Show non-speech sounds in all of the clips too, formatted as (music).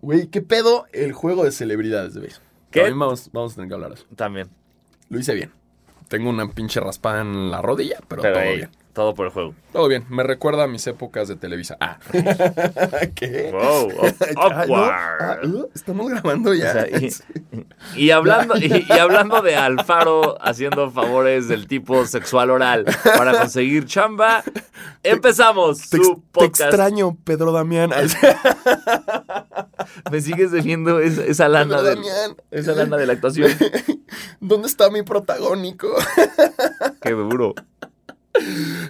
Güey, ¿qué pedo el juego de celebridades de? ¿Qué? También vamos, vamos a tener que hablar de eso. También. Lo hice bien. Tengo una pinche raspada en la rodilla, pero, Pero todo ahí, bien. todo por el juego. Todo bien. Me recuerda a mis épocas de Televisa. Ah. (laughs) ¿Qué? Wow, (laughs) Ah, no. Ah, estamos grabando ya. O sea, y, (laughs) y hablando, y, y hablando de Alfaro haciendo favores del tipo sexual oral para conseguir chamba, empezamos te, ex- su te podcast. extraño, Pedro Damián. Ay, (laughs) Me sigues debiendo esa, esa lana de, esa lana de la actuación. (laughs) ¿Dónde está mi protagónico? (laughs) Qué duro.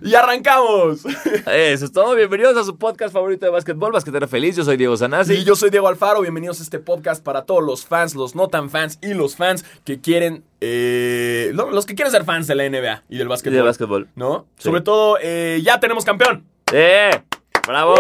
¡Y arrancamos! Eso es todo. Bienvenidos a su podcast favorito de básquetbol, Basquetera Feliz. Yo soy Diego Sanasi. Y yo soy Diego Alfaro, bienvenidos a este podcast para todos los fans, los no tan fans y los fans que quieren, eh, no, los que quieren ser fans de la NBA y del Y básquetbol. de básquetbol. ¿No? Sí. Sobre todo, eh, ya tenemos campeón. ¡Eh! ¡Bravo!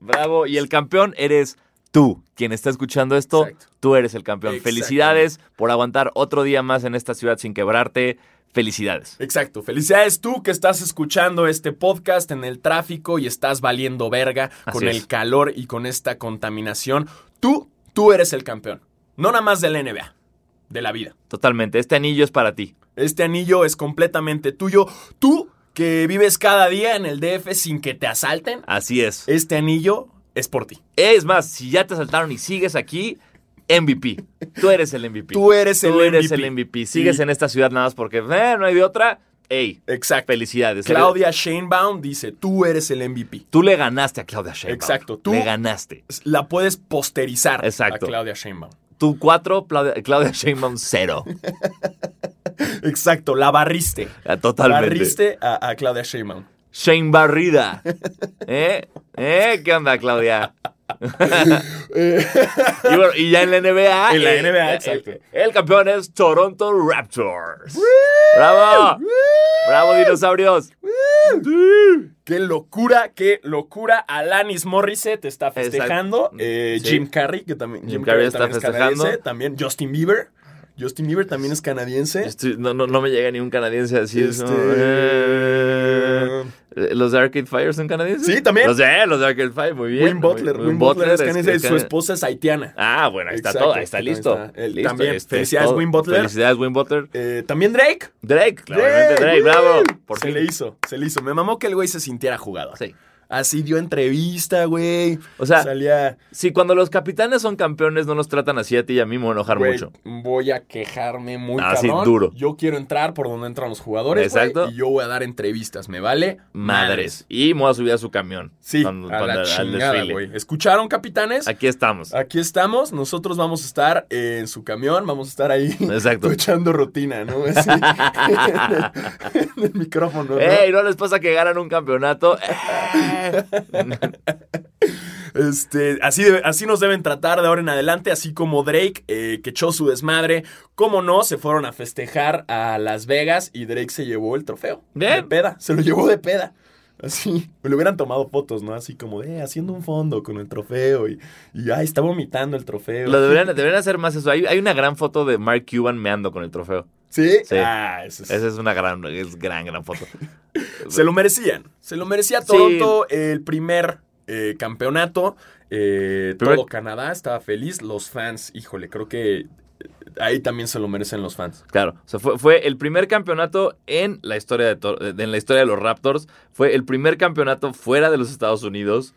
¡Bravo! Y el campeón eres tú. Quien está escuchando esto, Exacto. tú eres el campeón. Felicidades por aguantar otro día más en esta ciudad sin quebrarte. Felicidades. Exacto. Felicidades tú que estás escuchando este podcast en el tráfico y estás valiendo verga Así con es. el calor y con esta contaminación. Tú, tú eres el campeón. No nada más de la NBA, de la vida. Totalmente. Este anillo es para ti. Este anillo es completamente tuyo. Tú que vives cada día en el DF sin que te asalten, Así es. este anillo es por ti. Es más, si ya te saltaron y sigues aquí, MVP. Tú eres el MVP. Tú eres el Tú eres MVP. el MVP. Sigues en esta ciudad nada más porque eh, no hay de otra. ¡Ey! Exacto. Felicidades. Claudia Sheinbaum dice, tú eres el MVP. Tú le ganaste a Claudia Sheinbaum. Exacto, tú- Le ganaste. La puedes posterizar Exacto. a Claudia Sheinbaum. Tú cuatro, Claudia, Claudia Sheinbaum cero. (laughs) Exacto, la barriste. Ah, Totalmente. Barriste a, a Claudia Sheinbaum. Shane Barrida. ¿Eh? ¿Eh? ¿Qué onda, Claudia? (laughs) y, bueno, y ya en la NBA. En la eh, NBA, eh, exacto. El, el campeón es Toronto Raptors. ¡Bravo! ¡Bravo, dinosaurios! Qué locura, qué locura. Alanis Morissette está festejando. Eh, Sí. Jim Carrey, que también, Jim Carrey está también es festejando. También Justin Bieber. Justin Bieber también es canadiense. Estoy- no, no, no me llega ni un canadiense así. Este- ¿no? Eh, ¿Los de Arcade Fire son canadienses? Sí, también. Los de, los de Arcade Fire, muy bien. Win Butler. Win Butler es es- canadiense. es Su can- esposa es haitiana. Ah, bueno, ahí está Exacto, todo, ahí está listo. está. Él Listo, también. este, Felicidades, todo. Win Butler. Felicidades, Win Butler. Eh, También Drake. Drake, claramente Drake, bravo. Por se fin. le hizo, se le hizo. Me mamó que el güey se sintiera jugador. Sí. Así dio entrevista, güey. O sea, salía. Sí, cuando los capitanes son campeones, no los tratan así a ti y a mí me voy a enojar güey, mucho. voy a quejarme muy Ah, sí, cabrón. duro. Yo quiero entrar por donde entran los jugadores. güey, Exacto. y yo voy a dar entrevistas. ¿Me vale? Madres. Y me voy a subir a su camión. Sí, Cuando- a cuando- la al chingada, desfile. güey. ¿Escucharon, capitanes? Aquí estamos. Aquí estamos, nosotros vamos a estar en su camión, vamos a estar ahí (laughs) Exacto. echando rutina, ¿no? (laughs) Así, en, el, en el micrófono, ¿no? ¡Ey! ¿No les pasa que ganan un campeonato? (laughs) (laughs) Este, así, así nos deben tratar de ahora en adelante, así como Drake, eh, que echó su desmadre. Como no, se fueron a festejar a Las Vegas y Drake se llevó el trofeo. Bien. De peda, se lo llevó de peda. Así, me lo hubieran tomado fotos, ¿no? Así como, eh, haciendo un fondo con el trofeo y, y ay, está vomitando el trofeo. Lo deberían, deberían hacer más eso. Hay, hay una gran foto de Mark Cuban meando con el trofeo. ¿Sí? Sí. Ah, eso es- Esa es una gran, es gran, gran foto. (laughs) Se lo merecían. Se lo merecía Sí. Toronto el primer eh, campeonato. eh, Primer- Todo Canadá estaba feliz. Los fans, híjole, creo que eh, ahí también se lo merecen los fans. Claro, o sea, fue, fue el primer campeonato en la historia de, Tor- de- en la historia de los Raptors. Fue el primer campeonato fuera de los Estados Unidos.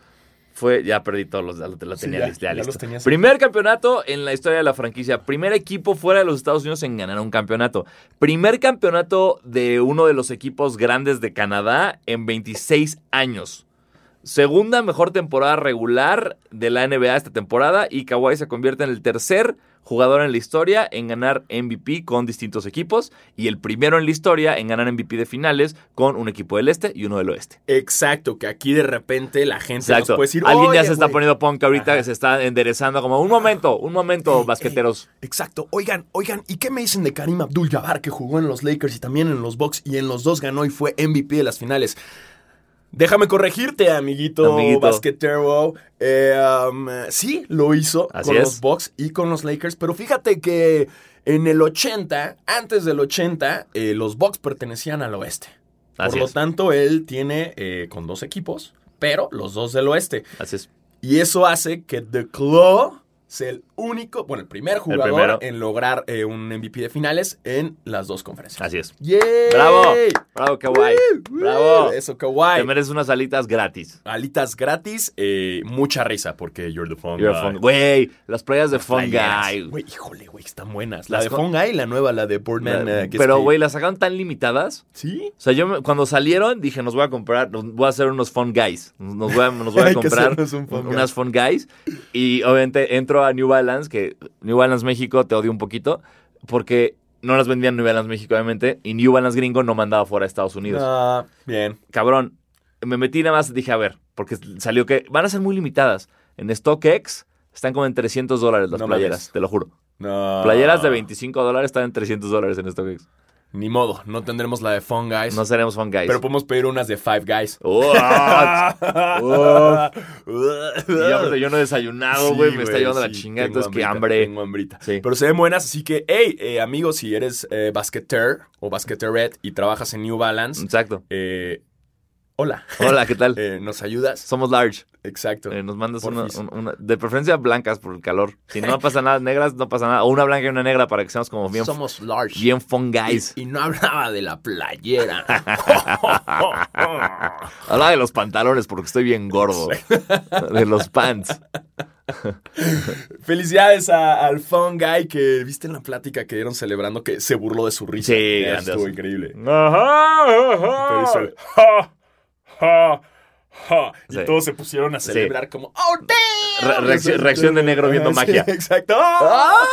Fue, ya perdí todos los, la, la tenía ya, lista, ya ya listo. los tenías. Primer campeonato en la historia de la franquicia. Primer equipo fuera de los Estados Unidos en ganar un campeonato. Primer campeonato de uno de los equipos grandes de Canadá en 26 años. Segunda mejor temporada regular de la NBA esta temporada y Kawhi se convierte en el tercer jugador en la historia en ganar MVP con distintos equipos y el primero en la historia en ganar MVP de finales con un equipo del este y uno del oeste. Exacto, que aquí de repente la gente nos Exacto. puede decir. Alguien ya "Oye, se está güey". poniendo punk ahorita Ajá. que se está enderezando como un momento, un momento, basqueteros. Exacto. Oigan, oigan, ¿y qué me dicen de Karim Abdul-Jabbar que jugó en los Lakers y también en los Bucks y en los dos ganó y fue MVP de las finales? Déjame corregirte, amiguito, Amiguito. basquetero. Eh, um, sí, lo hizo Así con es. los Bucks y con los Lakers, pero fíjate que en el 80, antes del 80, eh, los Bucks pertenecían al oeste. Así Por lo tanto, él tiene eh, con dos equipos, pero los dos del oeste. Así es. Y eso hace que The Claw ser el único, bueno, el primer jugador en lograr eh, un MVP de finales en las dos conferencias. Así es. ¡Yay! ¡Bravo! ¡Bravo, Kawhi! Woo, ¡Bravo! Eso, Kawhi. Te mereces unas alitas gratis. Alitas gratis, eh, mucha risa porque you're the fun You're guy. fun- Güey, las playas de Fun Playeras. Guy. Güey, híjole, güey, están buenas. La Las de Fun Guy y la nueva, la de Boardman. eh, Pero, güey, las sacaron tan limitadas. ¿Sí? O sea, yo cuando salieron dije, nos voy a comprar, nos voy a hacer unos Fun Guys. Nos voy a, nos voy a (laughs) Hay que comprar Fun Guy. unas Fun Guys. Y obviamente entro a New Balance, que New Balance México te odio un poquito, porque no las vendían New Balance México, obviamente, y New Balance gringo no mandaba fuera a Estados Unidos. Ah, bien. Cabrón, me metí nada más, dije, a ver, porque salió que van a ser muy limitadas. En StockX están como en 300 dólares las No playeras, te lo juro. No. Playeras de 25 dólares están en 300 dólares en StockX. Ni modo, no tendremos la de Fun Guys. No seremos Fun Guys. pero podemos pedir unas de Five Guys. (laughs) Oh. Y aparte yo no he desayunado, güey. Sí, me está llevando la sí, chingada. tengo Entonces, qué hambre. Tengo hambrita. Sí. Pero se ven buenas, así que, hey, eh, amigo, si eres eh, basqueter o basqueteret y trabajas en New Balance, Exacto. eh, hola. Hola, ¿qué tal? (laughs) Eh, ¿Nos ayudas? Somos large. Exacto. Eh, nos mandas una, De preferencia blancas por el calor. Si no pasa nada, negras, no pasa nada. O una blanca y una negra para que seamos como bien, Somos large. bien fun guys. Y, y no hablaba de la playera. (laughs) Hablaba de los pantalones porque estoy bien gordo. De los pants. (laughs) Felicidades a- al Fun Guy que viste en la plática que dieron celebrando que se burló de su risa. Sí, estuvo increíble. Pero hizo, "Ja, ja, ja", Y Sí. todos se pusieron a celebrar como ¡Oh, damn! Re- reacción- reacción de negro viendo Sí, magia. (laughs) exacto. ¡Ah!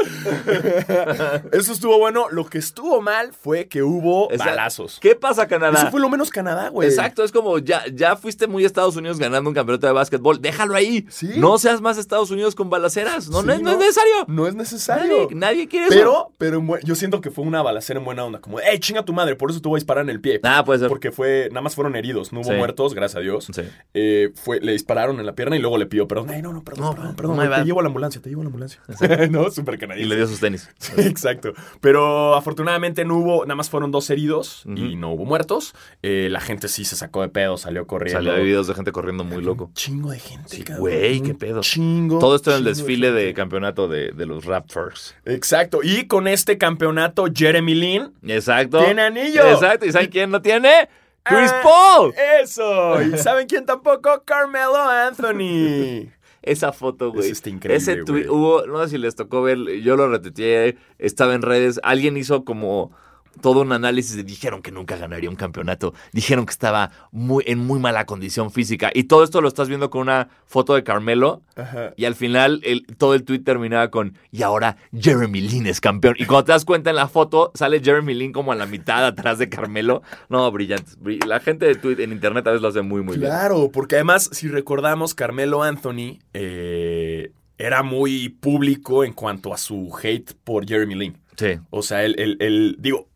(laughs) Eso estuvo bueno. Lo que estuvo mal fue que hubo balazos. ¿Qué pasa, Canadá? Eso fue lo menos Canadá, güey. Exacto, es como ya, ya fuiste muy a Estados Unidos ganando un campeonato de básquetbol. Déjalo ahí. Sí. No seas más Estados Unidos con balaceras. No, Sí, no, es, no es no. necesario. No es necesario. Nadie, nadie quiere eso. Pero, yo siento que fue una balacera en buena onda. Como, ¡eh, chinga tu madre! Por eso te voy a disparar en el pie. Ah, puede ser. Porque fue, nada más fueron heridos, no hubo Sí. muertos, gracias a Dios. Sí. Eh, fue, le dispararon en la pierna y luego le pidió perdón. Ay, no, no, perdón, No, perdón, no, perdón. my te llevo a la ambulancia, te llevo a la ambulancia. (laughs) no, súper Y canadiense. le dio sus tenis. Sí, (laughs) exacto. Pero afortunadamente no hubo, nada más fueron dos heridos y no hubo muertos. Eh, la gente sí se sacó de pedo, salió corriendo. Salió de videos de gente corriendo muy loco. Un chingo de gente, Sí, cabrón. güey, qué pedo. Chingo. Todo esto en el desfile de campeonato de, de los Raptors. Exacto. Y con este campeonato, Jeremy Lin Exacto. tiene anillo. Exacto. ¿Y saben quién no tiene? Chris Ah, Paul. Eso. ¿Y saben quién tampoco? Carmelo Anthony. Esa foto, güey. Ese está increíble, Ese tweet hubo, no sé si les tocó ver, yo lo retuiteé, estaba en redes, alguien hizo como todo un análisis y dijeron que nunca ganaría un campeonato, dijeron que estaba muy, en muy mala condición física y todo esto lo estás viendo con una foto de Carmelo Ajá. y al final el- todo el tweet terminaba con y ahora Jeremy Lin es campeón y cuando te das cuenta en la foto sale Jeremy Lin como a la mitad atrás de Carmelo, no, brillante, brill- la gente de tweet en internet a veces lo hace muy muy bien. Claro, porque además, si recordamos, Carmelo Anthony eh, era muy público en cuanto a su hate por Jeremy Lin. Sí. O sea, él, él- él, digo,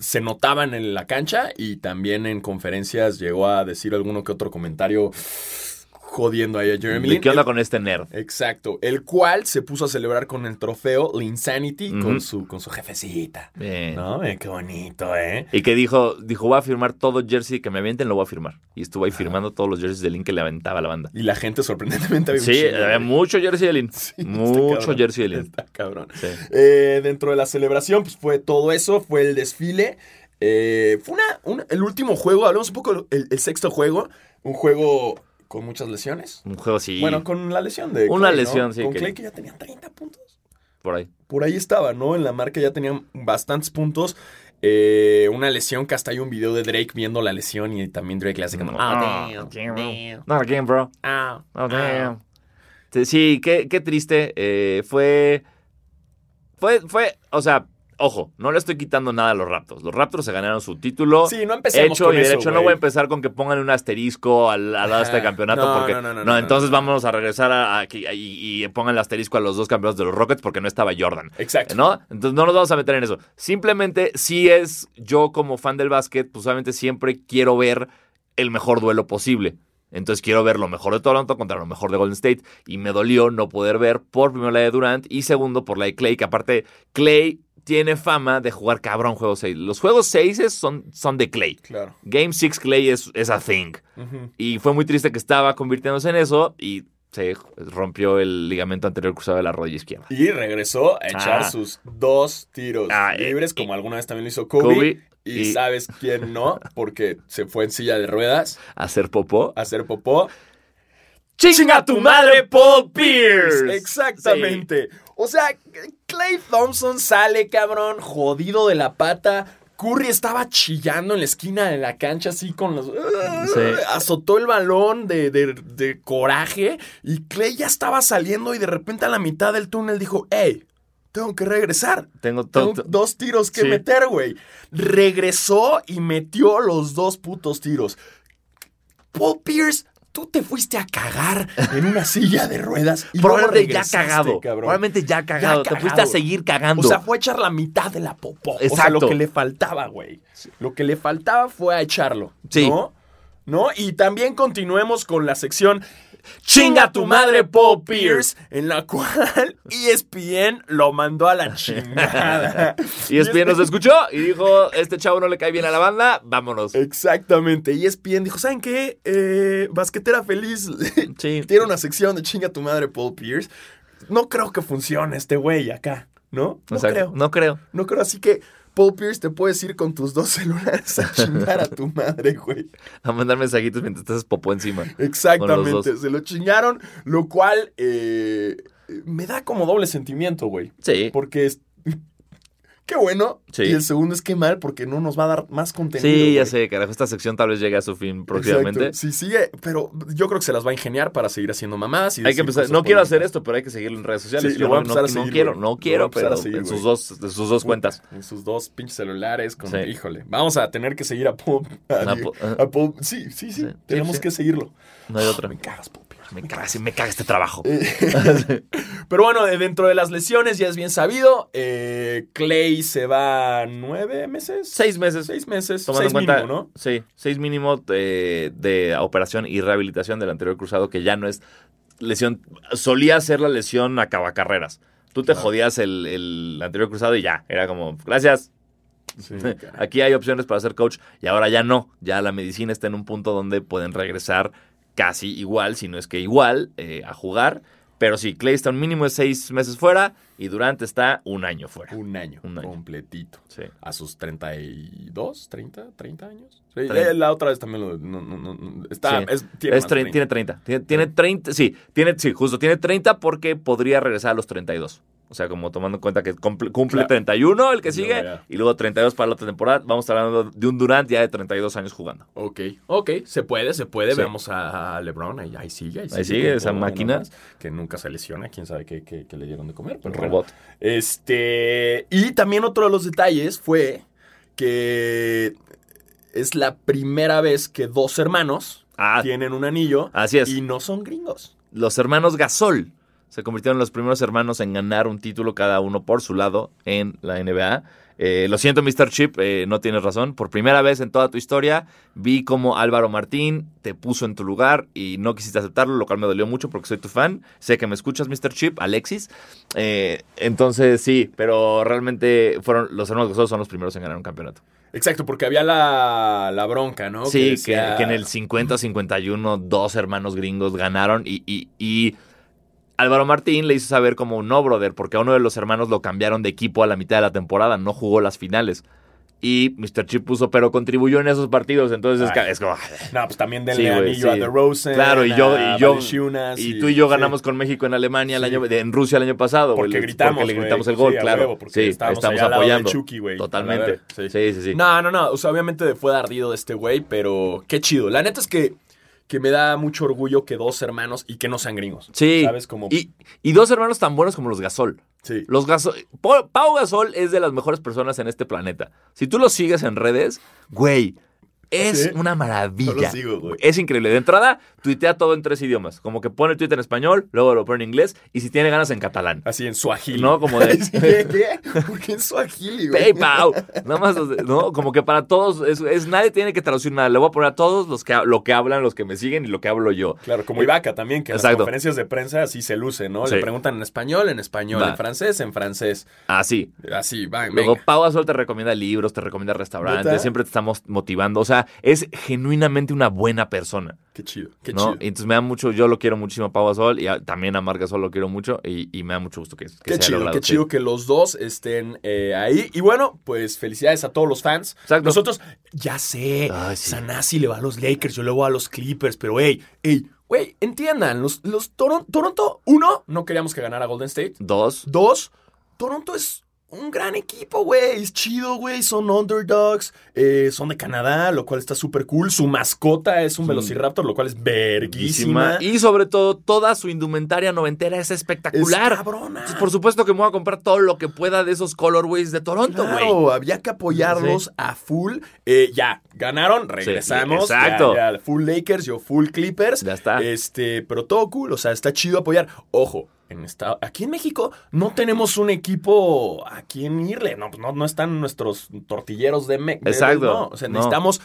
se notaban en la cancha y también en conferencias llegó a decir alguno que otro comentario jodiendo ahí a Jeremy ¿De Lin. qué onda El- con este nerd? Exacto, el cual se puso a celebrar con el trofeo Linsanity Ujú. con, su, con su jefecita. Bien. ¿No? Eh, qué bonito, ¿eh? Y que dijo, dijo, voy a firmar todo jersey que me avienten, lo voy a firmar. Y estuvo ahí firmando todos los jerseys de Lin que le aventaba la banda. Y la gente sorprendentemente había Sí, chingo, había mucho jersey de Lin. (laughs) Sí, mucho jersey de Lin. Está cabrón. Sí. Eh, dentro de la celebración, pues fue todo eso, fue el desfile. Eh, fue una, un- el último juego, hablamos un poco del el sexto juego, un juego con muchas lesiones. Un juego así, Bueno, con la lesión de Una Clay, ¿no? lesión, sí, Con que- Clay que ya tenía 30 puntos. por ahí. Por ahí estaba, ¿no? En la marca ya tenían bastantes puntos. Eh, una lesión que hasta hay un video de Drake viendo la lesión y también Drake le hace como... "Ah, damn, damn, Not again, bro. ah, Oh, ah". damn. Sí, Sí, qué, qué triste. Eh, fue. Fue, fue, o sea, ojo, no le estoy quitando nada a los Raptors. Los Raptors se ganaron su título. Sí, no empecemos hecho con y eso, derecho. no güey. voy a empezar con que pongan un asterisco al, al lado de este campeonato. No, porque, no, no, no, no, no, entonces no. vamos a regresar a, a que- y, y pongan el asterisco a los dos campeones de los Rockets porque no estaba Jordan. Exacto. ¿No? Entonces no nos vamos a meter en eso. Simplemente, si es yo como fan del básquet, pues obviamente siempre quiero ver el mejor duelo posible. Entonces quiero ver lo mejor de Toronto contra lo mejor de Golden State. Y me dolió no poder ver por primero la de Durant y segundo por la de Clay, que aparte Clay tiene fama de jugar cabrón juegos 6. Los juegos 6 son, son de Clay. Claro. Game 6 Clay es, es a thing. Y fue muy triste que estaba convirtiéndose en eso y Sí, rompió el ligamento anterior cruzado de la rodilla izquierda. Y regresó a echar Ah. sus dos tiros Ah, eh, libres, eh, como alguna vez también lo hizo Kobe. Kobe, y, y- sabes quién no, porque se fue en silla de ruedas Hacer popó. a hacer popó. ¡Chinga tu madre, Paul Pierce! Exactamente. O sea, Clay Thompson sale, cabrón, jodido de la pata. Curry estaba chillando en la esquina de la cancha así con los... Sí. Azotó el balón de, de- de coraje y Clay ya estaba saliendo y de repente a la mitad del túnel dijo, hey, tengo que regresar. Tengo dos tiros que Sí. meter, güey. Regresó y metió los dos putos tiros. Paul Pierce, tú te fuiste a cagar en una silla de ruedas. Y Probablemente ya cagado. cabrón. Probablemente ya cagado. Te fuiste a seguir cagando. O sea, fue a echar la mitad de la popó. O sea, Exacto. lo que le faltaba, güey. Lo que le faltaba fue a echarlo. Sí. ¿No? ¿No? Y también continuemos con la sección ¡Chinga tu madre, Paul Pierce! (laughs) en la cual ESPN lo mandó a la (laughs) chingada. (laughs) y ESPN nos escuchó y dijo, este chavo no le cae bien a la banda, vámonos. Exactamente. Y ESPN dijo, ¿saben qué? Eh, Basquetera Feliz Sí. tiene una sección de chinga tu madre Paul Pierce. No creo que funcione este güey acá, ¿no? No O sea, creo. No creo. No creo, así que Paul Pierce te puedes ir con tus dos (laughs) celulares a chingar a tu madre, güey. (laughs) A mandar mensajitos mientras te haces popó encima. Exactamente, se lo chingaron, lo cual eh, me da como doble sentimiento, güey. Sí. Porque es... Qué bueno. Sí. Y el segundo es qué mal porque no nos va a dar más contenido. Sí, ya sé, carajo. Esta sección tal vez llegue a su fin próximamente. Exacto. Sí, sigue, pero yo creo que se las va a ingeniar para seguir haciendo mamás. Y Hay que empezar. No quiero hacer esto, pero hay que seguirlo en redes sociales. Sí, Yo lo voy a no, a quiero, no quiero, pero seguir, en sus dos, de sus dos cuentas. En sus dos pinches celulares. Con, Sí. Híjole, vamos a tener que seguir a Paul. A, A Paul- a Paul- Sí, sí, sí. Tenemos que seguirlo. No hay otra. Me cagas, Pierce. Me caga, sí, me caga este trabajo. (laughs) Pero bueno, eh, dentro de las lesiones ya es bien sabido. eh, Clay se va nueve meses. Seis meses. Seis meses. Tomando seis en cuenta, mínimo, ¿no? Sí, seis mínimo de, de operación y rehabilitación del anterior cruzado, que ya no es lesión. Solía ser la lesión carreras. Tú te Claro. jodías el, el anterior cruzado y ya. Era como, gracias. Sí. (laughs) Aquí hay opciones para ser coach y ahora ya no. Ya la medicina está en un punto donde pueden regresar casi igual, si no es que igual, eh, a jugar. Pero sí, Clay está un mínimo de seis meses fuera y Durant está un año fuera. Un año, Un año. completito. Sí. A sus 32, 30, 30 años. Sí, Treinta. eh, la otra vez también lo. No, no, no, está, Sí. es, tiene, Es más tre- 30. tiene 30. Tiene, tiene 30. Sí, tiene, sí, justo. Tiene 30 porque podría regresar a los 32. O sea, como tomando en cuenta que cumple, cumple Claro. 31 el que sigue y luego 32 para la otra temporada. Vamos hablando de un Durant ya de 32 años jugando. Ok, ok, se puede, se puede. Sí. Veamos a, a LeBron, ahí, ahí sigue. Ahí, Ahí sigue, esa máquina. Que nunca se lesiona, quién sabe qué, qué- qué le dieron de comer. Pero bueno. robot. Este. Y también otro de los detalles fue que es la primera vez que dos hermanos Ah, tienen un anillo así es. y no son gringos. Los hermanos Gasol se convirtieron los primeros hermanos en ganar un título cada uno por su lado en la NBA. Eh, lo siento, Mr. Chip, eh, no tienes razón. Por primera vez en toda tu historia vi como Álvaro Martín te puso en tu lugar y no quisiste aceptarlo, lo cual me dolió mucho porque soy tu fan. Sé que me escuchas, Mr. Chip, Alexis. Eh, entonces, sí, pero realmente fueron los hermanos Gasol son los primeros en ganar un campeonato. Exacto, porque había la, la bronca, ¿no? Sí, que, decía- que en el 50-51 dos hermanos gringos ganaron y, y- y Álvaro Martín le hizo saber como no, brother, porque a uno de los hermanos lo cambiaron de equipo a la mitad de la temporada, no jugó las finales. Y Mr. Chip puso, pero contribuyó en esos partidos, entonces es, Ay. ca- es como... (laughs) No, pues también Sí, denle güey, anillo sí. a DeRozan. Claro, y yo- y yo- Y tú y yo sí. ganamos con México en Alemania, el Sí. año, en Rusia el año pasado. Porque gritamos, Porque le gritamos el gol, Sí, claro. huevo, sí, estamos apoyando. Chucky, güey, Totalmente. sí. Sí, sí, sí. No, no, no. O sea, obviamente fue ardido de este güey, pero qué chido. La neta es que, que me da mucho orgullo que dos hermanos y que no sean gringos. Sí. ¿Sabes? Como. Y, y dos hermanos tan buenos como los Gasol. sí. Los Gasol, Pau Pau Gasol es de las mejores personas en este planeta. Si tú lo sigues en redes, güey, es ¿Sí? una maravilla. No lo sigo, güey. Es increíble. De entrada, tuitea todo en tres idiomas. Como que pone el tweet en español, luego lo pone en inglés y si tiene ganas en catalán. Así en Swahili. No, como de- (laughs) ¿Qué? ¿Por qué en Swahili, güey? ¡Hey, Pau! Nada más, ¿no? Como que para todos, es, es- nadie tiene que traducir nada. Le voy a poner a todos los que, lo que hablan, los que me siguen y lo que hablo yo. Claro, como Ibaka también, que en las conferencias de prensa así se luce, ¿no? Sí. Le preguntan en español, en español, Va. en francés, en francés. Así. Así, va, Luego. Pau Gasol te recomienda libros, te recomienda restaurantes, ¿Neta? siempre te estamos motivando. O sea, sea, es genuinamente una buena persona. Qué chido, qué ¿no? chido. Y entonces me da mucho, yo lo quiero muchísimo a Pau Gasol y a- también a Marc Gasol lo quiero mucho y, y me da mucho gusto que, que Qué se haya chido, logrado, qué sí. chido que los dos estén eh, ahí. Y bueno, pues felicidades a todos los fans. Exacto. Nosotros, ya sé, Ay, sí. Sanasi le va a los Lakers, yo le voy a los Clippers, pero hey, hey, güey, entiendan, los, los Toron- Toronto, uno, no queríamos que ganara Golden State. Dos, Dos, Toronto es un gran equipo, güey. Es chido, güey. Son underdogs. eh, son de Canadá, lo cual está súper cool. Su mascota es un Sí. Velociraptor, lo cual es verguísima. Y sobre todo, toda su indumentaria noventera es es espectacular. cabrona. Entonces, por supuesto que me voy a comprar todo lo que pueda de esos colorways de Toronto, güey. Claro, había que apoyarlos Sí. a full. Eh, ya, ganaron, regresamos. Sí, exacto. Ya, ya, full Lakers, yo full Clippers. Ya está. Este, pero todo cool, o sea, está chido apoyar. Ojo, en esta, aquí en México no tenemos un equipo a quien irle. No, no, no están nuestros tortilleros de México. Exacto. No, o sea, No. necesitamos.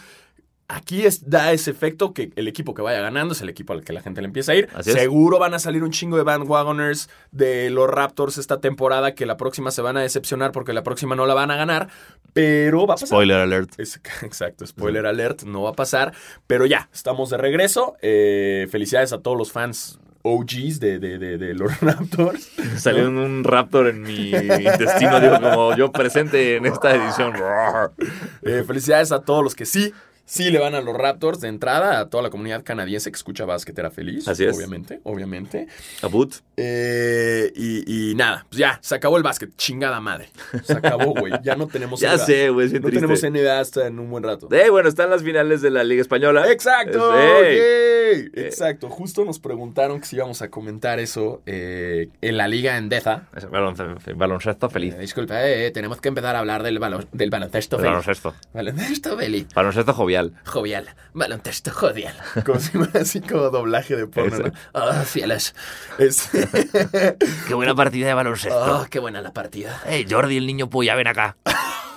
Aquí es, da ese efecto que el equipo que vaya ganando es el equipo al que la gente le empieza a ir. Así es. Seguro van a salir un chingo de bandwagoners de los Raptors esta temporada que la próxima se van a decepcionar porque la próxima no la van a ganar. Pero va a pasar. Spoiler alert. Es- (laughs) exacto, spoiler alert, no va a pasar. Pero ya, estamos de regreso. Eh, felicidades a todos los fans OGs de, de- de- de los (laughs) Raptors. Salió un- un raptor en mi intestino, digo, como yo presente en esta edición. (laughs) Eh, felicidades a todos los que sí, sí le van a los Raptors de entrada, a toda la comunidad canadiense que escucha basquetera feliz. Así es. Obviamente, obviamente. Abut. Eh, y, y nada, pues ya, se acabó el básquet. Chingada madre. Se acabó, güey. Ya no tenemos (laughs) Ya NBA. sé, güey, No triste. tenemos NBA hasta en un buen rato. Eh, bueno, están las finales de la Liga Española. Exacto, Ey. yay. exacto. Justo nos preguntaron que si íbamos a comentar eso eh, en la liga. Es balonce- Baloncesto feliz. Eh, disculpa, eh, tenemos que empezar a hablar del, balon- del baloncesto feliz. Baloncesto. Baloncesto feliz. Baloncesto jovial. Jovial. Baloncesto jovial. Como si fuera así como doblaje de porno. ¿no? Oh, fieles. Es- (laughs) Qué buena partida de baloncesto. oh, qué buena la partida. Eh, Jordi, el niño polla, ven acá.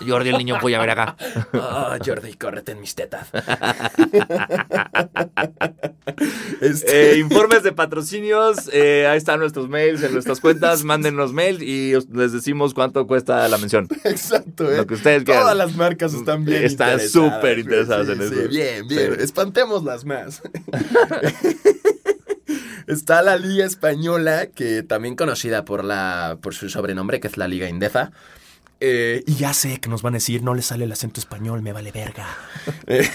Jordi, el niño polla, ven acá. Oh, Jordi, córrete en mis tetas. (laughs) Este- Eh, informes de patrocinios, eh, ahí están nuestros mails en nuestras cuentas, mándenos mail y os- les decimos cuánto cuesta la mención. (laughs) Exacto, ¿eh? Lo que ustedes quieran. Todas las marcas están bien Están súper interesadas Sí, en sí, eso. bien, bien. Sí. Espantémoslas más. (laughs) Está la Liga Española, que también conocida por, la, por su sobrenombre, que es la Liga Indeza. Eh, y ya sé que nos van a decir, no le sale el acento español, me vale verga. (laughs) Eh,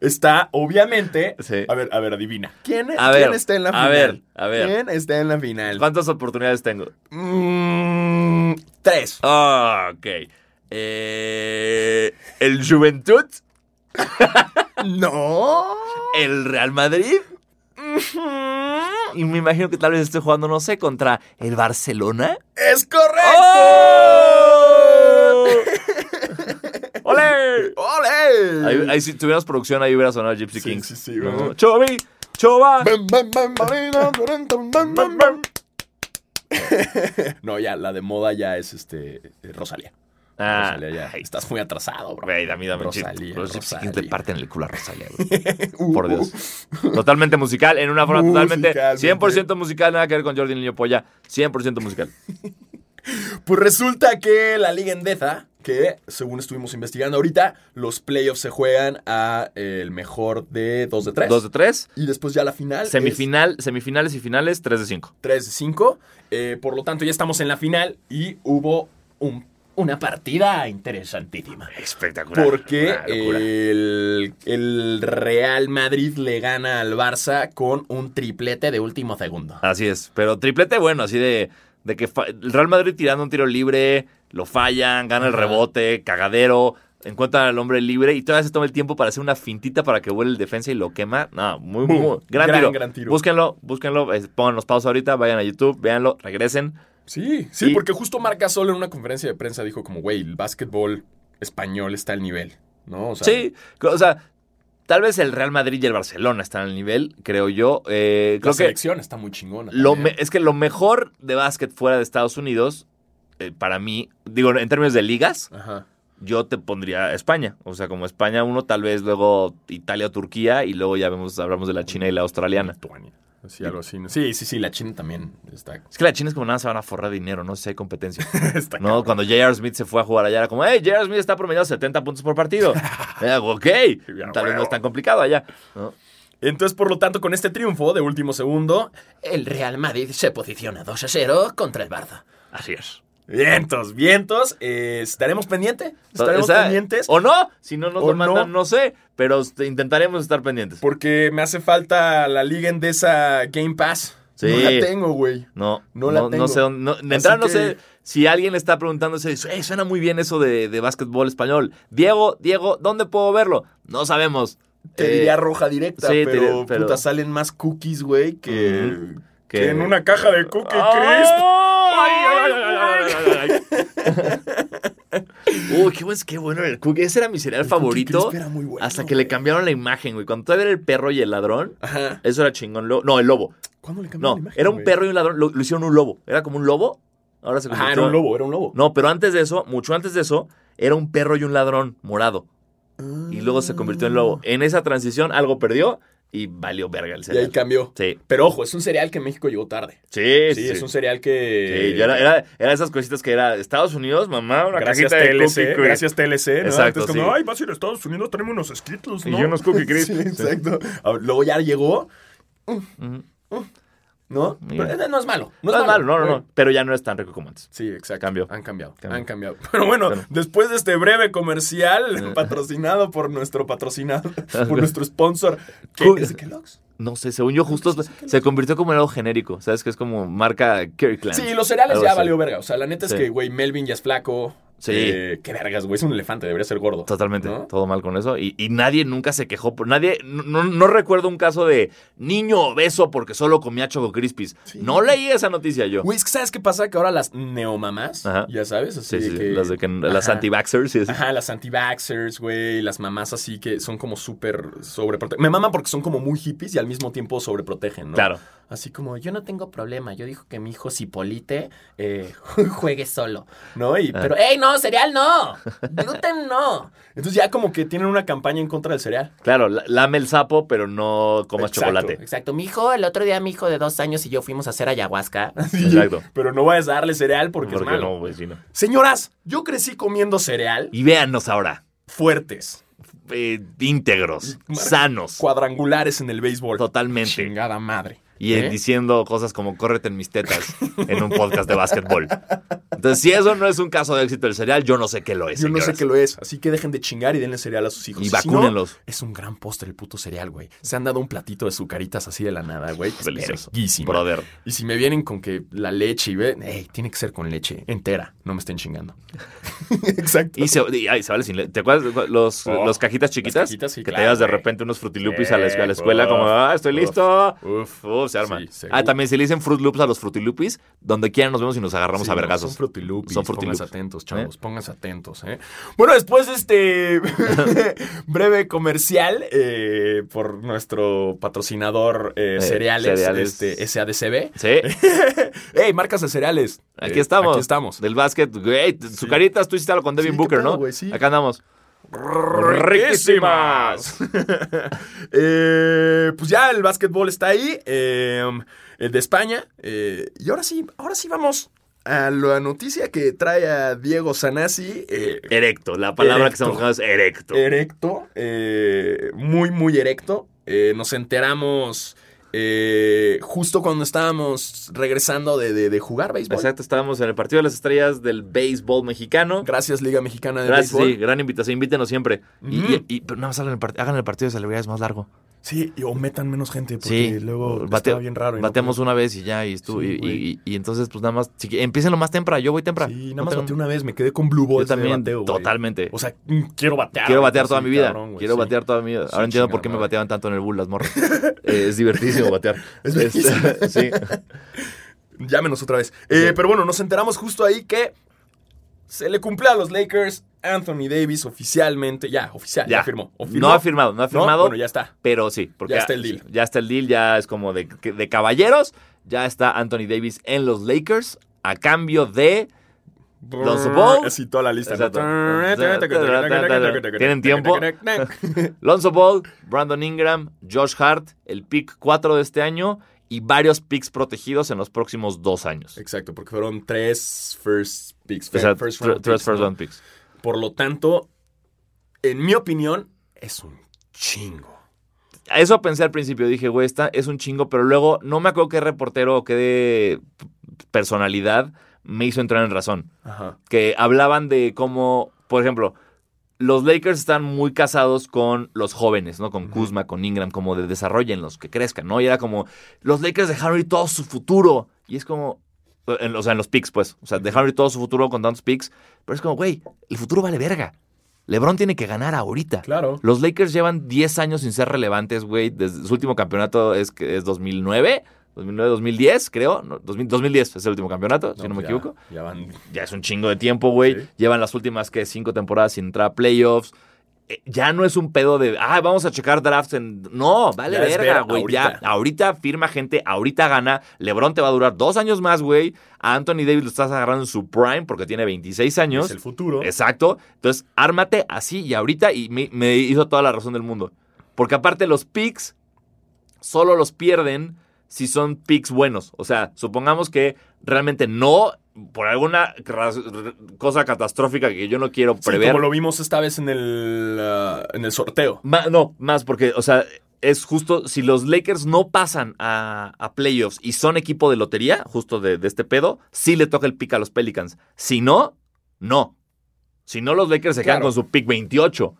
está, obviamente. Sí. A ver, a ver, adivina. ¿Quién, A quién ver, está en la a final? ver, a ver. ¿Quién está en la final? ¿Cuántas oportunidades tengo? Mm, tres. Ah, ok. Eh, ¿El Juventud? (laughs) no. ¿El Real Madrid? Y me imagino que tal vez esté jugando, no sé, contra el Barcelona. ¡Es correcto! ¡Oh! ¡Ole! ¡Ole! Ahí, si tuviéramos producción, ahí hubiera sonado Gypsy sí, Kings. Sí, sí, ¿no? ¡Chobi! ¡Choba! (laughs) no, ya, la de moda ya es este eh, Rosalía. Ah, Rosalía ya. Estás muy atrasado, bro. Güey, dame, dame. Rosalía, Los Kings le Rosalía. parten el culo a Rosalía, güey. (laughs) Uh, Por uh. Dios. Totalmente musical, en una forma totalmente Musicalmente. 100% musical, nada que ver con Jordi Niño Polla. 100% musical. (laughs) Pues resulta que la Liga Endeza, que según estuvimos investigando ahorita, los playoffs se juegan a el mejor de 2 de 3. 2 de 3. Y después ya la final. es Semifinal, semifinales y finales, 3 de 5. 3 de 5. Eh, por lo tanto, ya estamos en la final y hubo un- una partida interesantísima. Espectacular. Porque el, el Real Madrid le gana al Barça con un triplete de último segundo. Así es. Pero triplete bueno, así de, de que el Real Madrid tirando un tiro libre, lo fallan, gana el rebote, cagadero, encuentran al hombre libre y todavía se toma el tiempo para hacer una fintita para que vuele el defensa y lo quema. No, muy, Boom. muy. Gran, Gran, tiro. gran tiro. Búsquenlo, búsquenlo, eh, pónganos pausa ahorita, vayan a YouTube, véanlo, regresen. Sí, sí, Y- porque justo Marca Sol en una conferencia de prensa dijo como, güey, el básquetbol español está al nivel, ¿no? O sea, sí, o sea, tal vez el Real Madrid y el Barcelona están al nivel, creo yo. Eh, la creo que selección está muy chingona. Lo me- es que lo mejor de básquet fuera de Estados Unidos, eh, para mí, digo, en términos de ligas, Ajá. yo te pondría España. O sea, como España uno, tal vez luego Italia o Turquía y luego ya vemos, hablamos de la China y la australiana. Lituania. Sí, algo así. ¿no? Sí, sí, sí, la China también está. Es que la China es como nada, se van a forrar dinero, no sé si hay competencia. (laughs) está No, cabrón. cuando J.R. Smith se fue a jugar allá, era como, hey, J.R. Smith está promediando 70 puntos por partido. (laughs) Era, ok, tal vez no es tan complicado allá. ¿no? Entonces, por lo tanto, con este triunfo de último segundo, el Real Madrid se posiciona 2 a 0 contra el Barça. Así es. Vientos, vientos. eh, ¿Estaremos pendientes? ¿Estaremos O sea, pendientes? O no, si no nos lo mandan, no. no sé, pero este, intentaremos estar pendientes. Porque me hace falta la liga Endesa Game Pass. Sí. No la tengo, güey. No, No la tengo. sé dónde. no- de entrada no sé si alguien le está preguntándose, "Eh, suena muy bien eso de, de básquetbol español. Diego, Diego, ¿dónde puedo verlo? No sabemos. Te Eh, diría roja directa, sí, pero, puta, salen más cookies, güey, que. Que Que- en una caja de Cookie Uy, qué bueno, qué bueno el cookie. Ese era mi cereal favorito. Crisp era muy bueno, hasta que le cambiaron la imagen, güey. Cuando todavía era el perro y el ladrón, Ajá. eso era chingón. No, el lobo. ¿Cuándo le cambiaron No, la imagen, era un güey? perro y un ladrón. Lo, lo hicieron un lobo. Era como un lobo. Ahora se convirtió- era un lobo, era un lobo. No, pero antes de eso, mucho antes de eso, era un perro y un ladrón morado. Y luego se convirtió en lobo. En esa transición algo perdió y valió verga el Y ahí cereal. cambió. Sí. Pero ojo, es un cereal que en México llegó tarde. Sí, Sí, es un cereal que... Sí, yo era, era, era esas cositas que era Estados Unidos, mamá, una Gracias cajita de TLC, Cookie gracias TLC, ¿no? Exacto, Antes como, sí. ay, vas a ir a Estados Unidos, tenemos unos Skittles, Y ¿no? unos Cookie Crisp. (laughs) sí, exacto. Ver, Luego ya llegó, Ujú. ¿No? Pero, no es malo. No, es malo, no, no, no. Pero ya no es tan rico como antes. Sí, exacto. Cambió. Han cambiado, Cambió. han cambiado. (laughs) Pero bueno, después de este breve comercial Eh. patrocinado por nuestro patrocinador, (laughs) por nuestro sponsor, ¿qué es Kellogg's? No sé, según yo justo se convirtió como en algo genérico. ¿Sabes? Que es como marca Kirkland. Sí, los cereales ya valió verga. O sea, la neta es Sí. que, güey, Melvin ya es flaco. Sí. Eh, qué vergas, güey. Es un elefante, debería ser gordo. Totalmente, ¿No? todo mal con eso. Y, y nadie nunca se quejó. Por, nadie, no, recuerdo un caso de niño obeso porque solo comía Choco Crispies. Sí. No leí esa noticia yo. Güey, es que ¿sabes qué pasa? Que ahora las neomamás, Ajá. ya sabes, así sí, sí, de que... las, de que, las anti-vaxxers. Ajá, las anti-vaxxers, güey, las mamás así que son como súper sobreprotegen. Me maman porque son como muy hippies y al mismo tiempo sobreprotegen, ¿no? Claro. Así como, yo no tengo problema, yo digo que mi hijo Cipolite eh, (laughs) juegue solo, ¿no? Y, Ah. pero, ¡ey, no, cereal no! ¡Gluten no! (laughs) Entonces ya como que tienen una campaña en contra del cereal. Claro, la- lame el sapo, pero no comas Exacto, chocolate. Exacto, mi hijo, el otro día mi hijo de dos años y yo fuimos a hacer ayahuasca. (laughs) Exacto. Pero no vayas a darle cereal porque, Porque es malo. no, pues sí, no. Señoras, yo crecí comiendo cereal Y véannos ahora. fuertes, eh, íntegros, Mar- sanos. cuadrangulares en el béisbol. Totalmente. Chingada madre. Y diciendo cosas como córrete en mis tetas en un podcast de básquetbol. Entonces, si eso no es un caso de éxito del cereal, yo no sé qué lo es. Yo no sé qué lo es, así que dejen de chingar y denle cereal a sus hijos. Y Si no, vacúnenlos. es un gran postre el puto cereal, güey. Se han dado un platito de sucaritas así de la nada, güey. Delicioso. Brother. Y si me vienen con que la leche y ven, ey, tiene que ser con leche entera, no me estén chingando. (laughs) Exacto. Y se, y- ay, se vale sin le- ¿Te acuerdas los, Oh, los cajitas chiquitas? cajitas, sí, que claro, te llevas de repente unos frutilupis a la, a la escuela, como, ah, estoy uf, listo. uf. Uf, se arma. Sí, ah, también se le dicen Fruit Loops a los frutilupis, donde quieran nos vemos y nos agarramos Sí, a vergazos. Son frutilupis. Son Pónganse Fruity Loops. atentos, chavos. Pónganse atentos, ¿eh? Bueno, después de este (laughs) breve comercial eh, por nuestro patrocinador eh, Eh, cereales, cereales. este SADCB. Sí, (laughs) ¡Ey, marcas de cereales! aquí Eh, estamos. Aquí estamos. Del básquet. Güey, Sucaritas, tú hiciste algo con Devin Sí, ¿qué Booker, pedo, ¿no? Acá andamos. ¡Riquísimas! (laughs) Eh, pues ya el básquetbol está ahí. eh, el de España. eh, y ahora sí, ahora sí vamos a la noticia que trae a Diego Sanasi. Erecto. La palabra que estamos buscando es erecto. erecto, muy, muy erecto. Nos enteramos eh, justo cuando estábamos regresando de, de- de jugar béisbol. Exacto, estábamos en el partido de las estrellas del béisbol mexicano. Gracias, Liga Mexicana de Gracias, Béisbol. sí, gran invitación, invítenos siempre. Y- Ujú. y, y- pero nada más hagan el, part- hagan el partido de celebridades más largo. Sí, y o metan menos gente, porque Sí, luego bate- estaba bien raro. y no bateamos una vez y ya, y, Sí, y, y- y entonces, pues nada más, si, empiecen lo más temprano, yo voy temprano. Sí, nada No más tengo- bateé una vez, me quedé con Blue Balls Yo también, de bateo, güey. totalmente. O sea, mm, quiero batear. Quiero batear toda mi vida. cabrón, Quiero batear toda mi vida. Ahora entiendo por qué me bateaban tanto en el Bull las morras. (laughs) Eh, es divertísimo batear. (laughs) Es verguísima. (laughs) sí. Llámenos otra vez. Eh. Pero bueno, nos enteramos justo ahí que se le cumple a los Lakers Anthony Davis oficialmente. Ya, oficial, ya, Ya. firmó. ¿O No ha firmado, no ha ¿No? firmado. Bueno, ya está. Pero sí, porque Ya está el deal. Ya está el deal, ya es como de, de caballeros. Ya está Anthony Davis en los Lakers a cambio de Lonzo Ball. Así toda la lista. ¿Tienen tiempo? (laughs) Lonzo Ball, Brandon Ingram, Josh Hart, el pick 4 de este año y varios picks protegidos en los próximos dos años. Exacto, porque fueron tres first picks. First round tres picks, first ¿no? round picks. Por lo tanto, en mi opinión, es un chingo. Eso pensé al principio, dije, güey, esta es un chingo, pero luego no me acuerdo qué reportero o qué de personalidad me hizo entrar en razón. Ajá. que hablaban de cómo, por ejemplo, los Lakers están muy casados con los jóvenes, ¿no? Con Kuzma, con Ingram, como de desarrollenlos, que crezcan, ¿no? Y era como, los Lakers dejaron ir todo su futuro. Y es como, en- o sea, en los picks, pues. O sea, dejaron ir todo su futuro con tantos picks. Pero es como, güey, el futuro vale verga. LeBron tiene que ganar ahorita. Claro. Los Lakers llevan 10 años sin ser relevantes, güey. Desde su último campeonato es, que es 2009, 2009, 2010, creo. No, 2000 2010 es el último campeonato, si no me ya- equivoco Ya van. ya es un chingo de tiempo, güey. Sí. Llevan las últimas, que Cinco temporadas sin entrar a playoffs. Eh, ya no es un pedo de, ah, vamos a checar drafts en... No, vale Ya verga, ver güey. Ya, ahorita. ahorita firma gente, ahorita gana. LeBron te va a durar dos años más, güey. A Anthony Davis lo estás agarrando en su prime porque tiene 26 años. Es el futuro. Exacto. Entonces, ármate así y ahorita y me, me hizo toda la razón del mundo. Porque aparte los picks solo los pierden si son picks buenos. O sea, supongamos que realmente no, por alguna cosa catastrófica que yo no quiero Sí, prever. como lo vimos esta vez en el, ah, en el sorteo. Ma- no, más porque, o sea, es justo, si los Lakers no pasan a, a playoffs y son equipo de lotería, justo de, de este pedo, sí le toca el pick a los Pelicans. Si no, no. Si no, los Lakers se quedan con su pick 28.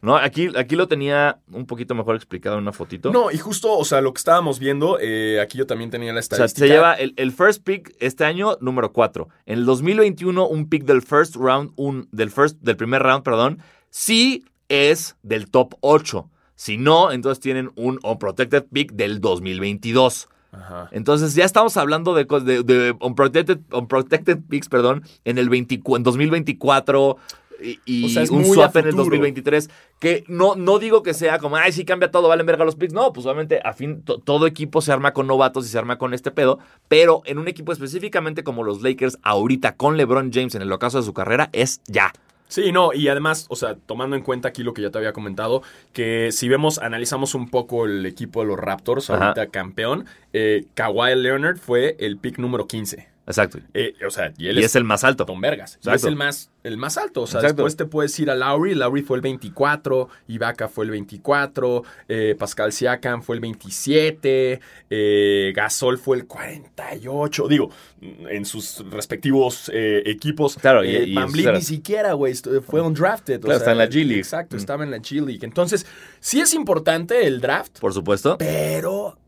¿No? Aquí, aquí lo tenía un poquito mejor explicado en una fotito. No, y justo, o sea, lo que estábamos viendo, eh, aquí yo también tenía la O sea, estadística. se lleva el, el first pick este año, número 4. En el 2021, un pick del first round, un, del, first, del primer round, perdón, sí es del top 8. Si no, entonces tienen un unprotected pick del 2022. Ajá. Entonces ya estamos hablando de, de, de unprotected, unprotected picks, perdón, en el 20 en 2024 y, y O sea, es un muy swap en el futuro. 2023. Que no, no digo que sea como, ay, sí cambia todo, valen verga los picks. No, pues obviamente a fin, to- todo equipo se arma con novatos y se arma con este pedo. Pero en un equipo específicamente como los Lakers, ahorita con LeBron James en el ocaso de su carrera, es ya. Sí, no, y además, o sea, tomando en cuenta aquí lo que ya te había comentado, que si vemos, analizamos un poco el equipo de los Raptors, Ajá. ahorita campeón, eh, Kawhi Leonard fue el pick número 15. Exacto. Eh, o sea, y él Y es, es el más alto. Don Vergas. Y Exacto. es el más, el más alto. O sea, Exacto. después te puedes ir a Lowry. Lowry fue el 24. Ibaka fue el 24. eh, Pascal Siakam fue el 27. eh, Gasol fue el 48. Digo, en sus respectivos equipos. Claro, y- y ni siquiera, güey. Fue undrafted. o Claro, está en la G League. Exacto, Mm. estaba en la G League. Entonces, sí es importante el draft, Por supuesto. pero.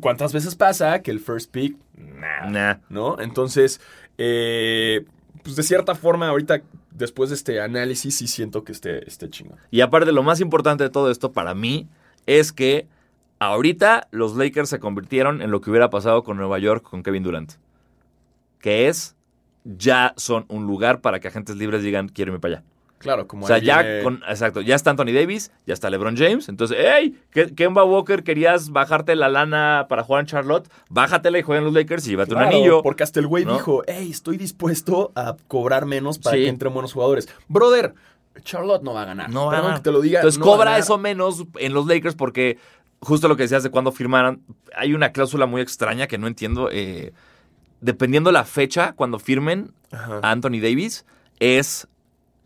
¿Cuántas veces pasa que el first pick? Nada. Nah. ¿no? Entonces, eh, pues de cierta forma, ahorita, después de este análisis, sí siento que esté, esté chingón. Y aparte, lo más importante de todo esto para mí es que ahorita los Lakers se convirtieron en lo que hubiera pasado con Nueva York con Kevin Durant. Que es, ya son un lugar para que agentes libres digan, quiero irme para allá. Claro, como O sea, ya viene- con, exacto, ya está Anthony Davis, ya está LeBron James. Entonces, hey, Ke- Kemba Walker, querías bajarte la lana para jugar en Charlotte, bájatela y juega en los Lakers y llévate Claro, un anillo. Porque hasta el güey ¿no? dijo, hey, estoy dispuesto a cobrar menos para Sí. que entren buenos jugadores. Brother, Charlotte no va a ganar. No va a ganar. que te lo diga. Entonces no cobra eso menos en los Lakers porque justo lo que decías de cuando firmaran, hay una cláusula muy extraña que no entiendo. eh, dependiendo la fecha cuando firmen Ajá. a Anthony Davis, es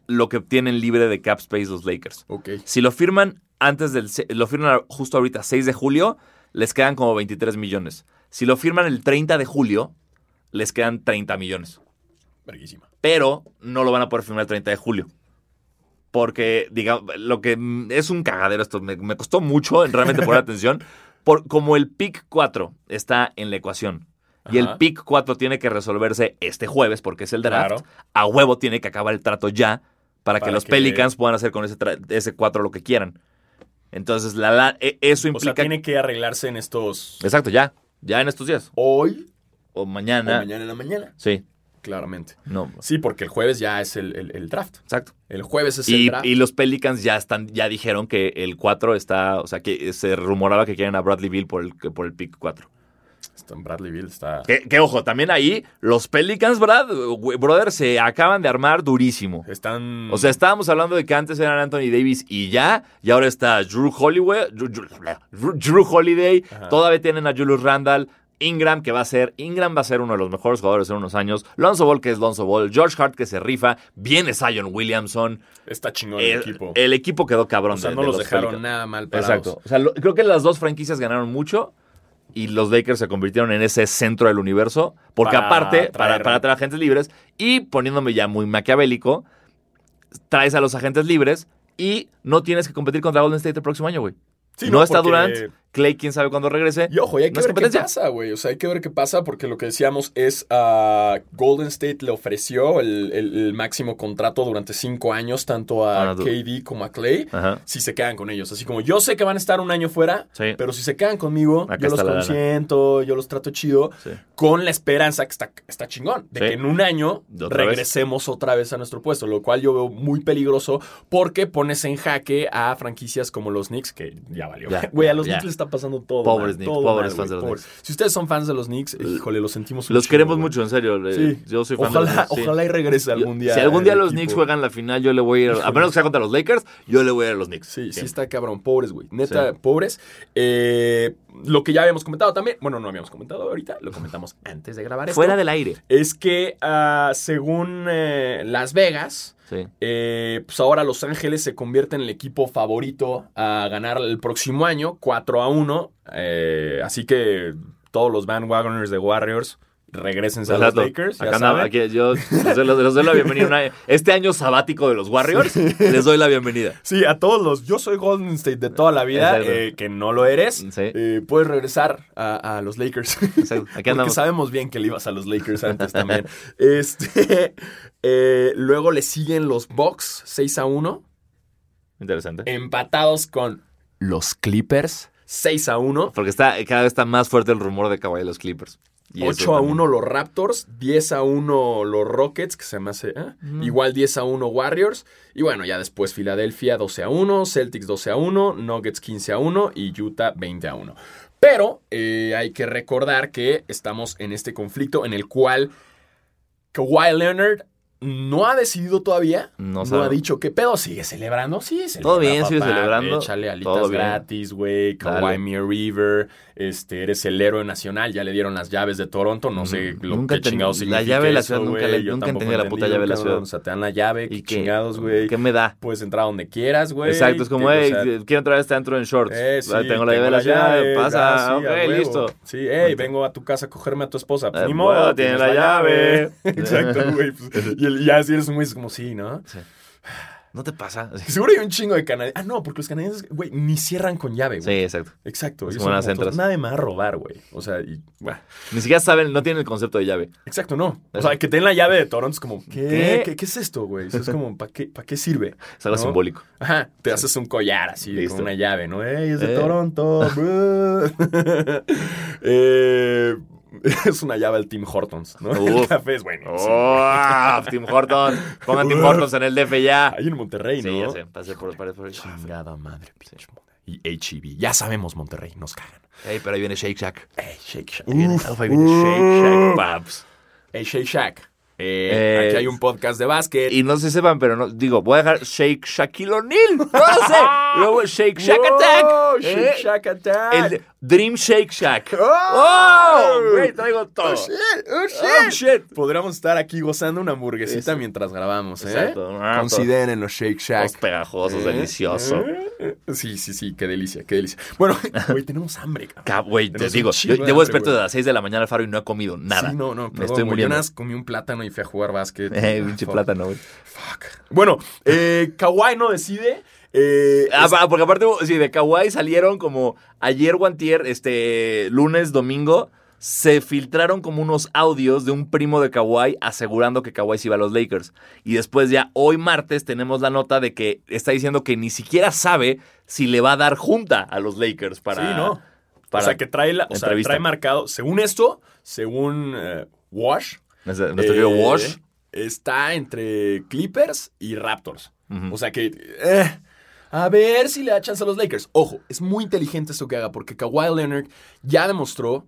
lo que tienen libre de cap space los Lakers. Si lo firman antes del, lo firman justo ahorita, 6 de julio, les quedan como 23 millones. Si lo firman el 30 de julio, les quedan 30 millones Verguísima. pero no lo van a poder firmar el 30 de julio. Porque, digamos, lo que es un cagadero esto, me, me costó mucho en realmente poner (laughs) atención, por, como el pick 4 está en la ecuación y el pick 4 tiene que resolverse este jueves porque es el draft, Claro. a huevo tiene que acabar el trato ya para, que los que- Pelicans puedan hacer con ese, ese 4 lo que quieran. Entonces, la, la- e- eso O implica... sea, tiene que arreglarse en estos... Exacto, ya, ya en estos días. Hoy O o mañana. mañana en la mañana. Sí, Claramente. no, Sí, porque el jueves ya es el, el- el draft. exacto. El jueves es el draft. y los Pelicans ya están, ya dijeron que el 4 está, o sea, que se rumoraba que quieren a Bradley Bill por el, por el pick 4. Bradley Bill está. Que, que, ojo, también ahí los Pelicans, Brad, brother, se acaban de armar durísimo. Están. O sea, estábamos hablando de que antes eran Anthony Davis y ya, y ahora está Drew Holiday, Drew, Drew- Drew Holiday, Ajá. todavía tienen a Julius Randall, Ingram, que va a ser, Ingram va a ser uno de los mejores jugadores en unos años, Lonzo Ball, que es Lonzo Ball, George Hart, que se rifa, viene Zion Williamson, está chingón el, el, equipo. el equipo quedó cabrón. o sea, de- no de los, dejaron Pelicans. nada mal parados. Exacto. O sea, lo- creo que las dos franquicias ganaron mucho y los Lakers se convirtieron en ese centro del universo. Porque Para aparte, para, traer- para traer agentes libres y poniéndome ya muy maquiavélico, traes a los agentes libres y no tienes que competir contra Golden State el próximo año, güey. Sí, no, está porque- Durant, Clay, quién sabe cuándo regrese. Y ojo, y hay que No ver qué pasa, güey. O sea, hay que ver qué pasa porque lo que decíamos es a Golden State le ofreció el, el- el máximo contrato durante cinco años, tanto a Ah, KD como a Clay, Ajá. si se quedan con ellos. Así como yo sé que van a estar un año fuera, Sí. pero si se quedan conmigo, Acá yo los lana. consiento, yo los trato chido, Sí. con la esperanza que está, está chingón, de Sí. que en un año vez. regresemos otra vez a nuestro puesto, lo cual yo veo muy peligroso porque pones en jaque a franquicias como los Knicks, que ya valió. (laughs) Güey, a los ya. Knicks les está pasando todo. Pobres Knicks, pobres mal, fans de los pobres. Si ustedes son fans de los Knicks, híjole, los sentimos Los queremos mucho, en serio. Sí. Yo soy fan Ojalá, de los Knicks, sí. ojalá y regrese algún día. Si algún día los equipo. Knicks juegan la final, yo le voy a ir. A menos que sea contra los Lakers, yo le voy a ir a los Knicks. Sí, sí Siempre. está cabrón. Pobres, güey. Neta, Sí. pobres. Eh, lo que ya habíamos comentado también, bueno, no habíamos comentado ahorita, lo comentamos antes de grabar esto. Fuera del aire. Es que ah, según eh, Las Vegas, Eh, pues ahora Los Ángeles se convierte en el equipo favorito a ganar el próximo año, 4 a 1. Eh, así que todos los bandwagoners de Warriors regresen a los. Lakers. ya Acá nada, saben. aquí yo les doy, les doy la bienvenida. Una- Este año sabático de los Warriors, les doy la bienvenida. Sí, a todos los. Yo soy Golden State de toda la vida, eh, que no lo eres. Sí. eh, puedes regresar a, a los Lakers. Exacto. Aquí Porque sabemos bien que le ibas a los Lakers antes también. (laughs) Este, eh, luego le siguen los Bucks 6 a 1, Interesante. empatados con los Clippers 6 a 1. Porque está, cada vez está más fuerte el rumor de Kawhi de los Clippers. Y eso 8 a también. 1 los Raptors, 10 a 1 los Rockets, que se me hace. ¿eh? Igual 10 a 1 Warriors. Y bueno, ya después Filadelfia 12 a 1, Celtics 12 a 1, Nuggets 15 a 1 y Utah 20 a 1. Pero eh, hay que recordar que estamos en este conflicto en el cual Kawhi Leonard no ha decidido todavía. No No, ha dicho qué pedo. Sigue celebrando. Sí, celebra, Todo bien, sigue papá. celebrando. Échale alitas Todo gratis, güey. Mere River. Este, eres el héroe nacional. Ya le dieron las llaves de Toronto. No sé lo Nunca que chingados la significa llave de la eso, ciudad nunca güey. le- nunca entendí la puta llave de la ciudad. O sea, te dan la llave. ¿Y ¿Y qué- chingados, güey. ¿Qué me da? Puedes entrar donde quieras, güey. Exacto, es como, Que, o hey, sea, quiero entrar a este antro en shorts. eh, sí, Ah, tengo la llave de la ciudad, pasa, ah, sí, a ok, listo. Sí, hey, vengo a tu casa a cogerme a tu esposa. Pues Eh, ni bueno, modo, tiene la llave. (laughs) Exacto, güey. pues, y, el- ya si eres es como, sí, ¿no? ¿No te pasa? Sí, (laughs) Seguro hay un chingo de canadienses. Ah, no, porque los canadienses, güey, ni cierran con llave, güey. exacto. Exacto. Es como son las como todos, entras. Nadie me va a robar, güey. O sea, y, Ni siquiera saben, no tienen el concepto de llave. exacto, no. O sea, que te den la llave de Toronto es como, ¿qué? ¿Qué? ¿Qué, qué es esto, güey? Es como, ¿para qué, ¿para qué sirve? Es algo ¿No? simbólico. Ajá, te haces un collar así, Listo. con una llave, ¿no? ¡Ey, es de Eh. Toronto! (laughs) (laughs) Eh, (laughs) es una llave al Tim Hortons, ¿no? (laughs) El Uf. café es bueno. ¡Oh! Tim Hortons. Pongan Tim (laughs) Hortons en el DF ya. Ahí en Monterrey, ¿no? Sí, ya sé. Pasé por, por ahí. Chingada madre, pinche. Y HEB. Ya sabemos Monterrey, nos cagan. Ey, pero ahí viene Shake Shack. Ey, Shake Shack. Ahí viene, Alfa, ahí viene Shake Shack, paps. Ey, Shake Shack. Eh, Eh, aquí hay un podcast de básquet. Y no se sepan, pero no, digo, voy a dejar Shake Shaquille O'Neal. No lo sé. Luego Shake Shack Wow, Attack. Shake Eh, Shack Attack. El Dream Shake Shack. ¡Oh! ¡Oh! Güey, traigo todo. Oh, shit, oh, shit. Oh, shit. Podríamos estar aquí gozando una hamburguesita Eso. mientras grabamos, ¿eh? Exacto. Ah, Consideren los Shake Shack. Todos pegajosos, ¿Eh? delicioso. ¿Eh? Sí, sí, sí, qué delicia, qué delicia. Bueno, (laughs) güey, tenemos hambre, cabrón. Ca- Güey, te digo, yo llevo despierto de las 6 de la mañana al faro y no he comido nada. Sí, no, no, Me estoy muriendo. comí un plátano y fui a jugar básquet. (laughs) Eh, pinche plátano, güey. Fuck. Bueno, eh, Kawhi no decide. Eh, Ah, es- porque aparte, sí, de Kawhi salieron como ayer o antier, este, lunes, domingo, se filtraron como unos audios de un primo de Kawhi asegurando que Kawhi se iba a los Lakers. Y después ya hoy martes tenemos la nota de que está diciendo que ni siquiera sabe si le va a dar junta a los Lakers para... sí, no. para o sea, que trae, la, o sea, trae marcado, según esto, según eh, Wash, Nuestro eh, Wash. está entre Clippers y Raptors. O sea que. eh, a ver si le da chance a los Lakers. Ojo, es muy inteligente esto que haga porque Kawhi Leonard ya demostró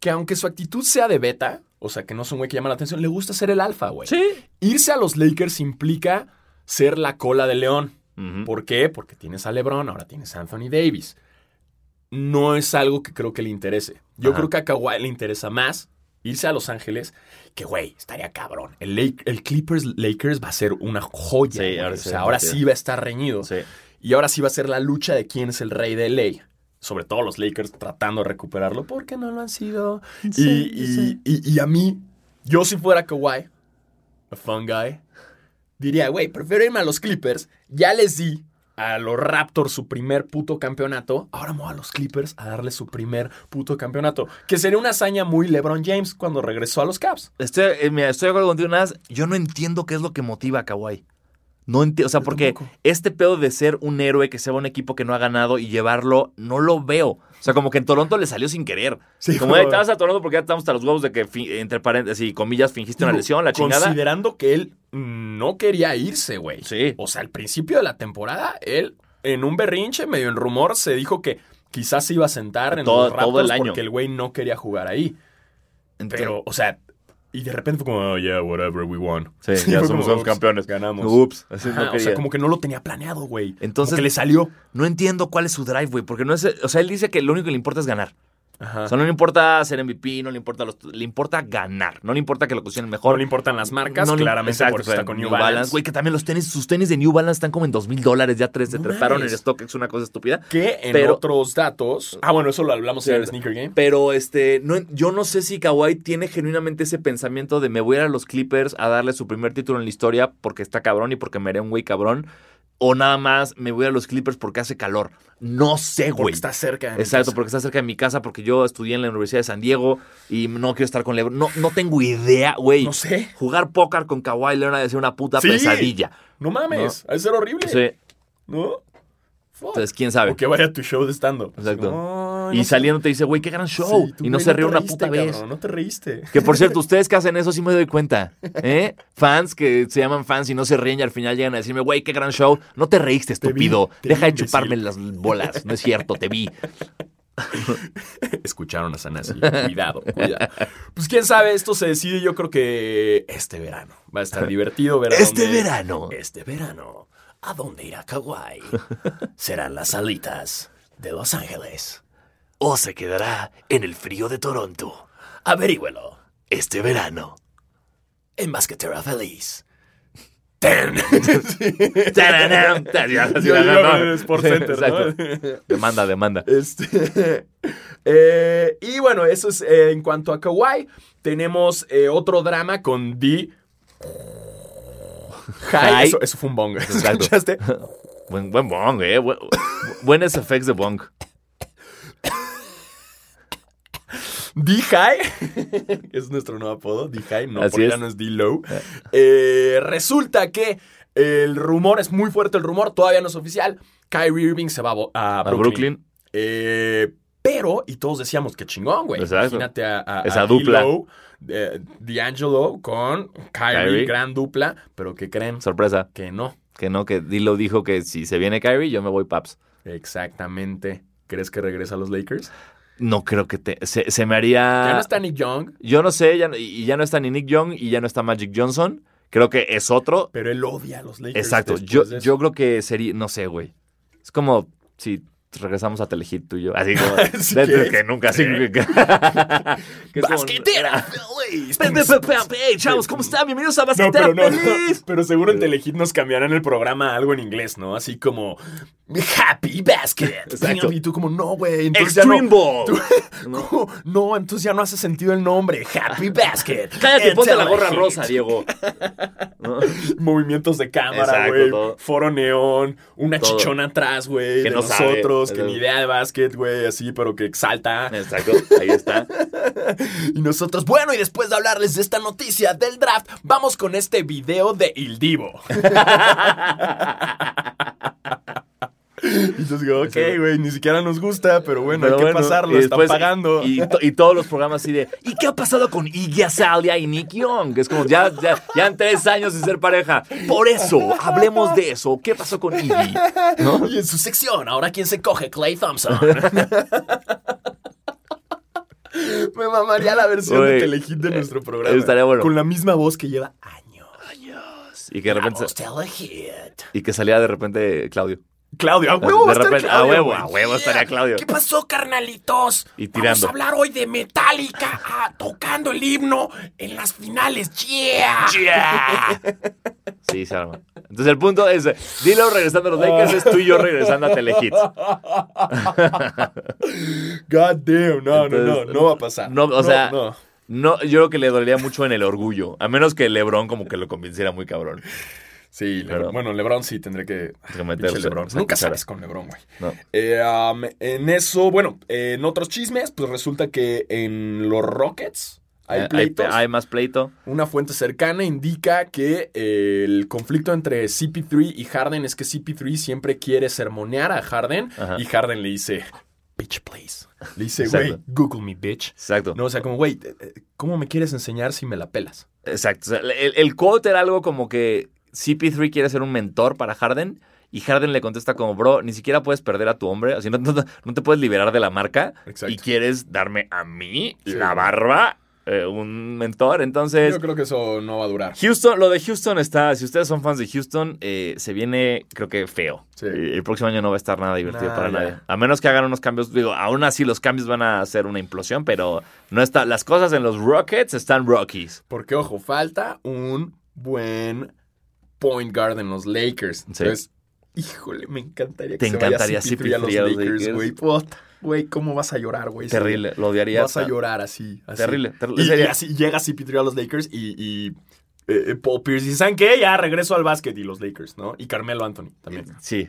que aunque su actitud sea de beta, o sea, que no es un güey que llama la atención, le gusta ser el alfa, güey. Sí. Irse a los Lakers implica ser la cola de león. ¿Por qué? Porque tienes a LeBron, ahora tienes a Anthony Davis. No es algo que creo que le interese. Yo Ajá. creo que a Kawhi le interesa más irse a Los Ángeles, que güey, estaría cabrón. El, Lake- el Clippers Lakers va a ser una joya. Sí, ahora O sí, sea, ahora sí va a estar reñido. Sí. Y ahora sí va a ser la lucha de quién es el rey de LA. Sobre todo los Lakers tratando de recuperarlo porque no lo han sido. Sí, y, y- sí. y- y a mí, yo si fuera Kawhi, a fun guy, diría, güey, prefiero irme a los Clippers. Ya les di a los Raptors su primer puto campeonato. Ahora me voy a los Clippers a darle su primer puto campeonato. Que sería una hazaña muy LeBron James cuando regresó a los Caps. Estoy, eh, mira, estoy de acuerdo contigo, nada más, Yo no entiendo qué es lo que motiva a Kawhi. No entiendo, o sea, porque este pedo de ser un héroe que se va a un equipo que no ha ganado y llevarlo, no lo veo. O sea, como que en Toronto le salió sin querer. Sí, como, como- "Ey, te vas a Toronto porque ya estamos hasta los huevos de que, entre paréntesis y comillas, fingiste una lesión, la chingada. Considerando que él no quería irse, güey. Sí. O sea, al principio de la temporada, él, en un berrinche, medio en rumor, se dijo que quizás se iba a sentar en Todo- los Raptors todo el año. porque el güey no quería jugar ahí. Entonces- Pero, o sea, y de repente fue como, oh, yeah, whatever, we won. Sí, (laughs) ya somos- como, somos "Ups, campeones". Ganamos. Ups, así no Ajá, o sea, como que no lo tenía planeado, güey. Entonces- Como que le salió. No entiendo cuál es su drive, güey, porque no es, o sea, él dice que lo único que le importa es ganar. Ajá. O sea, no le importa ser MVP, no le importa los, le importa ganar, no le importa que lo consigan mejor. no le importan las marcas, No claramente exacto, por eso está con New, Balance. Güey, que también los tenis, sus tenis de New Balance están como en dos mil dólares, ya tres se No en stock, es una cosa estúpida. Que en Pero- otros datos. Ah, bueno, eso lo hablamos en el Sneaker Game. Pero este, no, yo no sé si Kawhi tiene genuinamente ese pensamiento de me voy a ir a los Clippers a darle su primer título en la historia porque está cabrón y porque me haré un güey cabrón. O nada más me voy a los Clippers porque hace calor. No sé, Porque güey. está cerca. de mi Exacto, casa. porque está cerca de mi casa, porque yo estudié en la Universidad de San Diego y no quiero estar con LeBron. No, no tengo idea, güey. No sé. Jugar póker con Kawhi Leonard debe ser una puta Sí. pesadilla. No mames, ha de ser horrible. Sí. ¿No? Fuck. Entonces, quién sabe. O que vaya a tu show de stand-up. Exacto. Y no saliendo te dice, güey, qué gran show. Sí, tú, y no güey, se ríe una reíste, puta vez. no te reíste. Que por cierto, (laughs) ustedes que hacen eso sí me doy cuenta. ¿eh? Fans que se llaman fans y no se ríen y al final llegan a decirme, güey, qué gran show. No te reíste, Te vi, estúpido. te Deja de chuparme las bolas. No es cierto, te vi. (laughs) Escucharon a Sanasi. Cuidado, cuidado. Pues quién sabe, esto se decide yo creo que este verano. Va a estar divertido ver a Este dónde- verano. Este verano. ¿A dónde irá Kawhi? Serán las salitas de Los Ángeles. O se quedará en el frío de Toronto. Averígüelo. Este verano. En Basquetera Feliz. Demanda, demanda. Este, (laughs) eh, y bueno, eso es eh, en cuanto a Kawhi. Tenemos eh, otro drama con D. High. Eso, eso fue un bong. (laughs) ¿Escuchaste? Buen, buen bong, eh. Buen, buenos effects de bong. D High. (laughs) es nuestro nuevo apodo. D High. No, Así porque es. ya no es D Low. Eh, resulta que el rumor es muy fuerte. El rumor todavía no es oficial. Kyrie Irving se va a, Brooklyn. Eh, pero, y todos decíamos que chingón, güey. Exacto. Imagínate a, a- Esa a dupla. D-Lo, eh, D'Angelo con Kyrie, Kyrie. gran dupla, pero ¿qué creen? Sorpresa. Que no. Que no, que Dilo dijo que si se viene Kyrie, yo me voy Paps. Exactamente. ¿Crees que regresa a los Lakers? No creo que te. Se, se me haría. Ya no está Nick Young, Yo no sé, ya, no- y ya no está ni Nick Young y ya no está Magic Johnson. Creo que es otro. pero él odia a los Lakers. Exacto. Yo, yo creo que sería. No sé, güey. Es como si regresamos a Telehit tú y yo. Así como. (laughs) ¿qué? que nunca. Así, (laughs) que, que ¡Basquetera feliz! (laughs) Chavos, ¿cómo están? Bienvenidos a No, Basquetera pero no. Seguro en Telehit nos cambiarán el programa a algo en inglés, ¿no? Así como Happy Basket. Exacto. Y tú como, no, güey. Extreme no- Ball. No, entonces ya no hace sentido el nombre. Happy Basket. Cállate, ponte la gorra rosa, Diego. ¿No? Movimientos de cámara, güey. Foro neón. Una Todo. chichona atrás, güey. Que de no sabe. Que ni idea de básquet, güey. Así, pero que exalta. Exacto, ahí está. (laughs) Y nosotros, bueno, y después de hablarles de esta noticia del draft, vamos con este video de Il Divo. (laughs) y entonces digo, ok, güey, ni siquiera nos gusta, pero bueno, Pero hay que bueno, pasarlo, y están después- pagando. Y, to- y todos los programas así de, ¿y qué ha pasado con Iggy Azalea y Nick Young? Es como, ya, ya, ya en tres años de ser pareja. Por eso, hablemos de eso. ¿Qué pasó con Iggy? ¿No? Y en su sección, ahora quién se coge, Clay Thompson. (laughs) Me mamaría la versión de Telehit de nuestro programa. estaría bueno. Con la misma voz que lleva años. Y que de repente. Vamos. Y que salía de repente Claudio. Claudio, a huevo a huevo, a huevo estaría Claudio. ¿Qué pasó, carnalitos? Y Vamos tirando. a hablar hoy de Metallica (laughs) ah, tocando el himno en las finales. ¡Yeah! (laughs) Sí, se arma. Entonces el punto es: Dilo regresando a los Lakers, es tú y yo regresando a Telehit. (laughs) God damn, no, no, no, no va a pasar. no, o sea, no. No, yo creo que le dolería mucho en el orgullo. A menos que LeBron como que lo convenciera muy cabrón. Sí, Lebron- Pero- bueno, LeBron sí tendré que, que meterse, LeBron. Nunca sabes con LeBron, güey. No. Eh, um, en eso, bueno, eh, en otros chismes, pues resulta que en los Rockets hay Eh, Hay, pleitos. hay más pleito. Una fuente cercana indica que eh, el conflicto entre CP3 y Harden es que CP3 siempre quiere sermonear a Harden Ajá. y Harden le dice, bitch, please. Le dice, güey, Google me, bitch. Exacto. No, o sea, como, güey, ¿cómo me quieres enseñar si me la pelas? Exacto. O sea, el, el quote era algo como que CP3 quiere ser un mentor para Harden. Y Harden le contesta como, bro, ni siquiera puedes perder a tu hombre. Así no, no, no te puedes liberar de la marca. Exacto. Y quieres darme a mí, Sí. la barba, eh, un mentor. Entonces, Yo creo que eso no va a durar. Houston, lo de Houston está, si ustedes son fans de Houston, eh, se viene, creo que feo. Sí. Eh, El próximo año no va a estar nada divertido Nah, para nadie. A menos que hagan unos cambios, digo, aún así los cambios van a ser una implosión, pero no está, las cosas en los Rockets están Rockies. Porque, ojo, falta un buen point guard en los Lakers. Entonces, híjole, me encantaría que Te se encantaría vaya CP3 a los CP3 a los Lakers, güey. Güey, ¿cómo vas a llorar, güey? Terrible, lo odiaría. Vas a llorar así. así. Terrible, terrible. Y, y así llega CP3 a los Lakers y, y, eh, eh, Paul Pierce dice, ¿saben qué? Ya regreso al básquet y los Lakers, ¿no? Y Carmelo Anthony también. Sí.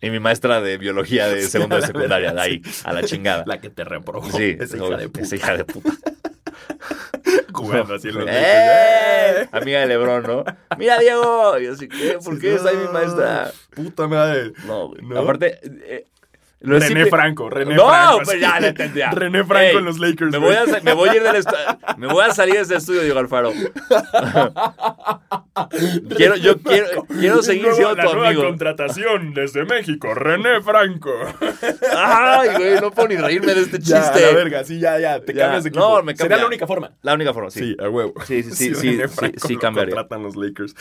Y mi maestra de biología de (laughs) segundo de secundaria, de ahí, a la chingada. La que te reprobó. Sí, Esa hija de puta. Esa hija de puta. (laughs) Jugando así en los ¡Eh! Amiga de Lebron, ¿no? Mira, Diego. Y así, ¿qué? ¿Por qué está ahí mi maestra? Puta madre. No, güey. ¿No? Aparte, eh, lo René Franco, René no, Franco. pues así. ya lo entendía. (laughs) René Franco Ey, en los Lakers. Me voy, a, sa- me voy a ir del estu- me voy a salir de este estudio, Diego Alfaro. (laughs) quiero, yo quiero, quiero seguir Nueva- siendo la tu nueva amigo. contratación desde México, René Franco. Ay, güey, no puedo ni reírme de este (laughs) Ya, chiste. la verga, sí, ya, ya, te Ya. cambias de equipo. No, me Sería cambia. la única forma. La única forma, sí. Sí, a huevo. Sí, sí, sí, sí, René sí, Franco sí lo cambiaría. contratan los Lakers.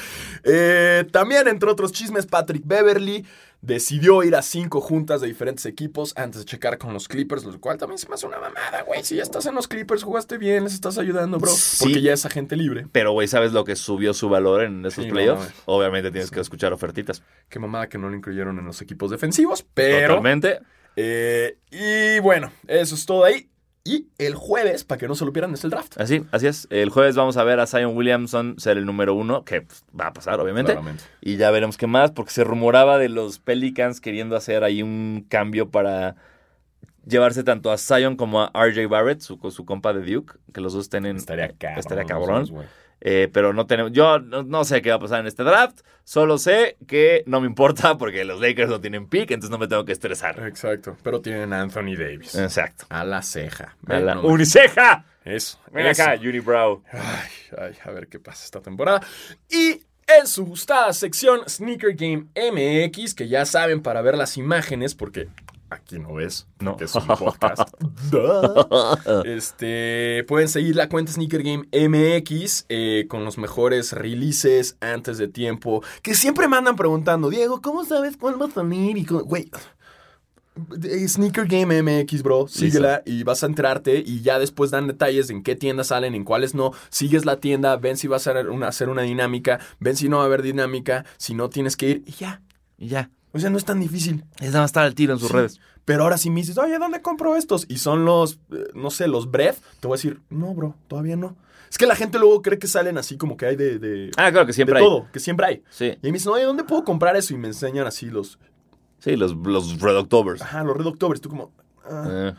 Eh, también, entre otros chismes, Patrick Beverly decidió ir a cinco juntas de diferentes equipos antes de checar con los Clippers, lo cual también se me hace una mamada, güey. Si ya estás en los Clippers, jugaste bien, les estás ayudando, bro. Sí. Porque ya es agente libre. Pero, güey, ¿sabes lo que subió su valor en esos Sí, playoffs? Obviamente tienes que escuchar ofertitas. Qué mamada que no lo incluyeron en los equipos defensivos, pero... Totalmente. Eh, y bueno, eso es todo ahí. Y el jueves, para que no se lo pierdan, es el draft. Así, así es. El jueves vamos a ver a Zion Williamson ser el número uno, que pues, va a pasar, obviamente. Claramente. Y ya veremos qué más, porque se rumoraba de los Pelicans queriendo hacer ahí un cambio para llevarse tanto a Zion como a RJ Barrett, su, su compa de Duke, que los dos estén en... Estaría cabrón. Estaría los cabrón. dos. Eh, pero no tenemos. Yo no, no sé qué va a pasar en este draft. Solo sé que no me importa (laughs) porque los Lakers no tienen pick, entonces no me tengo que estresar. Exacto. Pero tienen a Anthony Davis. Exacto. A la ceja. A la-. ¡Uniceja! Eso. Ven eso. acá, Unibrow. Ay, ay, a ver qué pasa esta temporada. Y en su gustada sección Sneaker Game MX, que ya saben para ver las imágenes, porque aquí no ves, No. que es un podcast. (laughs) (laughs) Este, pueden seguir la cuenta Sneaker Game MX eh, con los mejores releases antes de tiempo, que siempre me andan preguntando, Diego, ¿cómo sabes cuál va a salir? Y cómo-?" güey. eh, Sneaker Game MX, bro. Síguela y vas a enterarte. Y ya después dan detalles en qué tiendas salen, en cuáles no. Sigues la tienda, ven si va a hacer una, hacer una dinámica, ven si no va a haber dinámica, si no tienes que ir y ya. Y ya. O sea, no es tan difícil. Es nada más estar al tiro en sus Sí. redes. Pero ahora si me dices, oye, ¿dónde compro estos? Y son los, eh, no sé, los Breath. Te voy a decir, no, bro, todavía no. Es que la gente luego cree que salen así como que hay de, de, Ah, claro que siempre de hay. todo, que siempre hay. Sí, Y ahí me dicen, oye, ¿dónde puedo comprar eso? Y me enseñan así los, sí, los, los Red Octobers. ajá, los Red Octobers. Tú como, ah, Eh,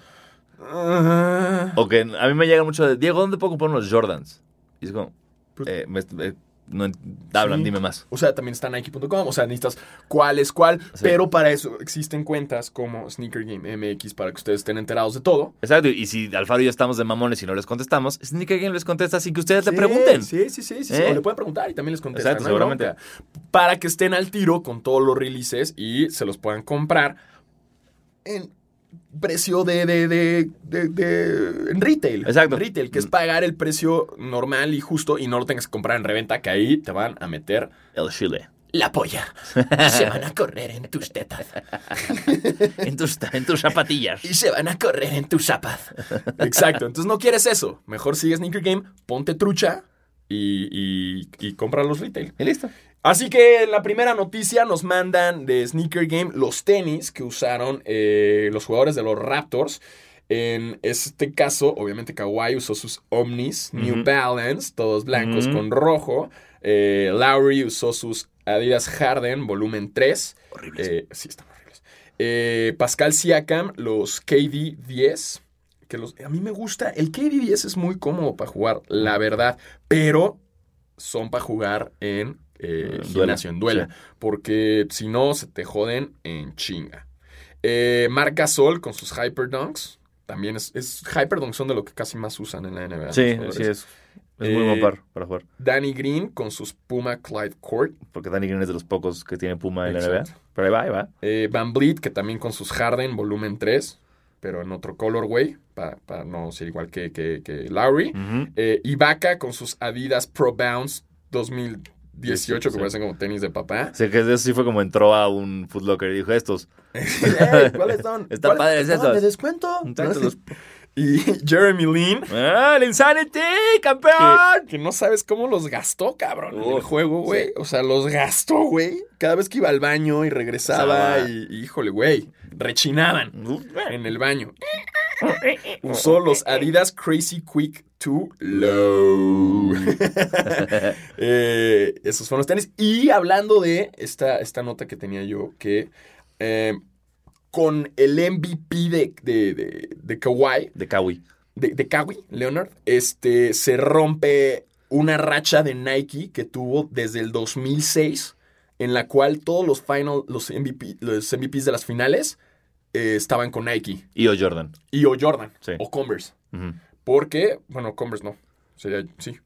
ah. o que a mí me llega mucho de, Diego, ¿dónde puedo comprar unos Jordans? Y es como, Pues- eh, me- eh, no, hablan, Sí. dime más. O sea, también está Nike.com, o sea, necesitas cuál es cuál, Sí. pero para eso existen cuentas como Sneaker Game MX para que ustedes estén enterados de todo. Exacto, y si Alfaro y yo estamos de mamones y no les contestamos, Sneaker Game les contesta sin que ustedes Sí, le pregunten. Sí, sí, sí, sí, sí, ¿Eh? o le pueden preguntar y también les contestan. Exacto, no seguramente. Para que estén al tiro con todos los releases y se los puedan comprar en precio de, de, de, de- retail. Exacto. En retail, que es pagar el precio normal y justo y no lo tengas que comprar en reventa, que ahí te van a meter El chile. la polla. Y se van a correr en tus tetas. (laughs) En tus, en tus zapatillas. Y se van a correr en tus zapas. Exacto. Entonces no quieres eso. Mejor sigue Sneaker Game, ponte trucha y, y, y compra los retail. Y listo. Así que en la primera noticia nos mandan de Sneaker Game los tenis que usaron eh, los jugadores de los Raptors. En este caso, obviamente Kawhi usó sus Omnis, New. Balance, todos blancos con rojo. Eh, Lowry usó sus Adidas Harden, volumen 3. Horribles. Eh, sí, están horribles. Eh, Pascal Siakam, los KD 10. Que los, a mí me gusta. El KD 10 es muy cómodo para jugar, la verdad. Pero son para jugar en eh, gimnasio, en duela. Porque si no, se te joden en chinga. Eh, Marc Gasol con sus Hyperdunks. También es, es Hyperdunks son de lo que casi más usan en la NBA. Sí, sí es. Es muy Eh, buen par para jugar. Danny Green con sus Puma Clyde Court. Porque Danny Green es de los pocos que tiene Puma en la. NBA. Pero ahí va, ahí va. Eh, Van Vliet, que también con sus Harden, volumen 3, pero en otro colorway, para no ser igual que, que, que Lowry. Ujú. Eh, Ibaka con sus Adidas Pro Bounce 2018, que Sí. parecen como tenis de papá. O sea, que eso sí fue como entró a un Foot Locker y dijo estos. (laughs) Ey, ¿Cuáles son? (laughs) Está ¿Cuáles- padres esos. de descuento? Exactos. (laughs) Y Jeremy Lin, ¡Ah, el Insanity! ¡Campeón! que no sabes cómo los gastó, cabrón, en el juego, güey. O sea, los gastó, güey. Cada vez que iba al baño y regresaba, y, y, híjole, güey, rechinaban. En el baño. (laughs) Usó los Adidas Crazy Quick 2 Low. (laughs) Eh, esos fueron los tenis. Y hablando de esta, esta nota que tenía yo, que eh, con el MVP de, de, de, de Kawhi, De Kawi. de, de Kawhi Leonard, este, se rompe una racha de Nike que tuvo desde el 2006, en la cual todos los final, los, MVP, los MVPs de las finales eh, estaban con Nike. Y o Jordan. Y o Jordan. Sí. O Converse. Porque, bueno, Converse no. Sería, sí.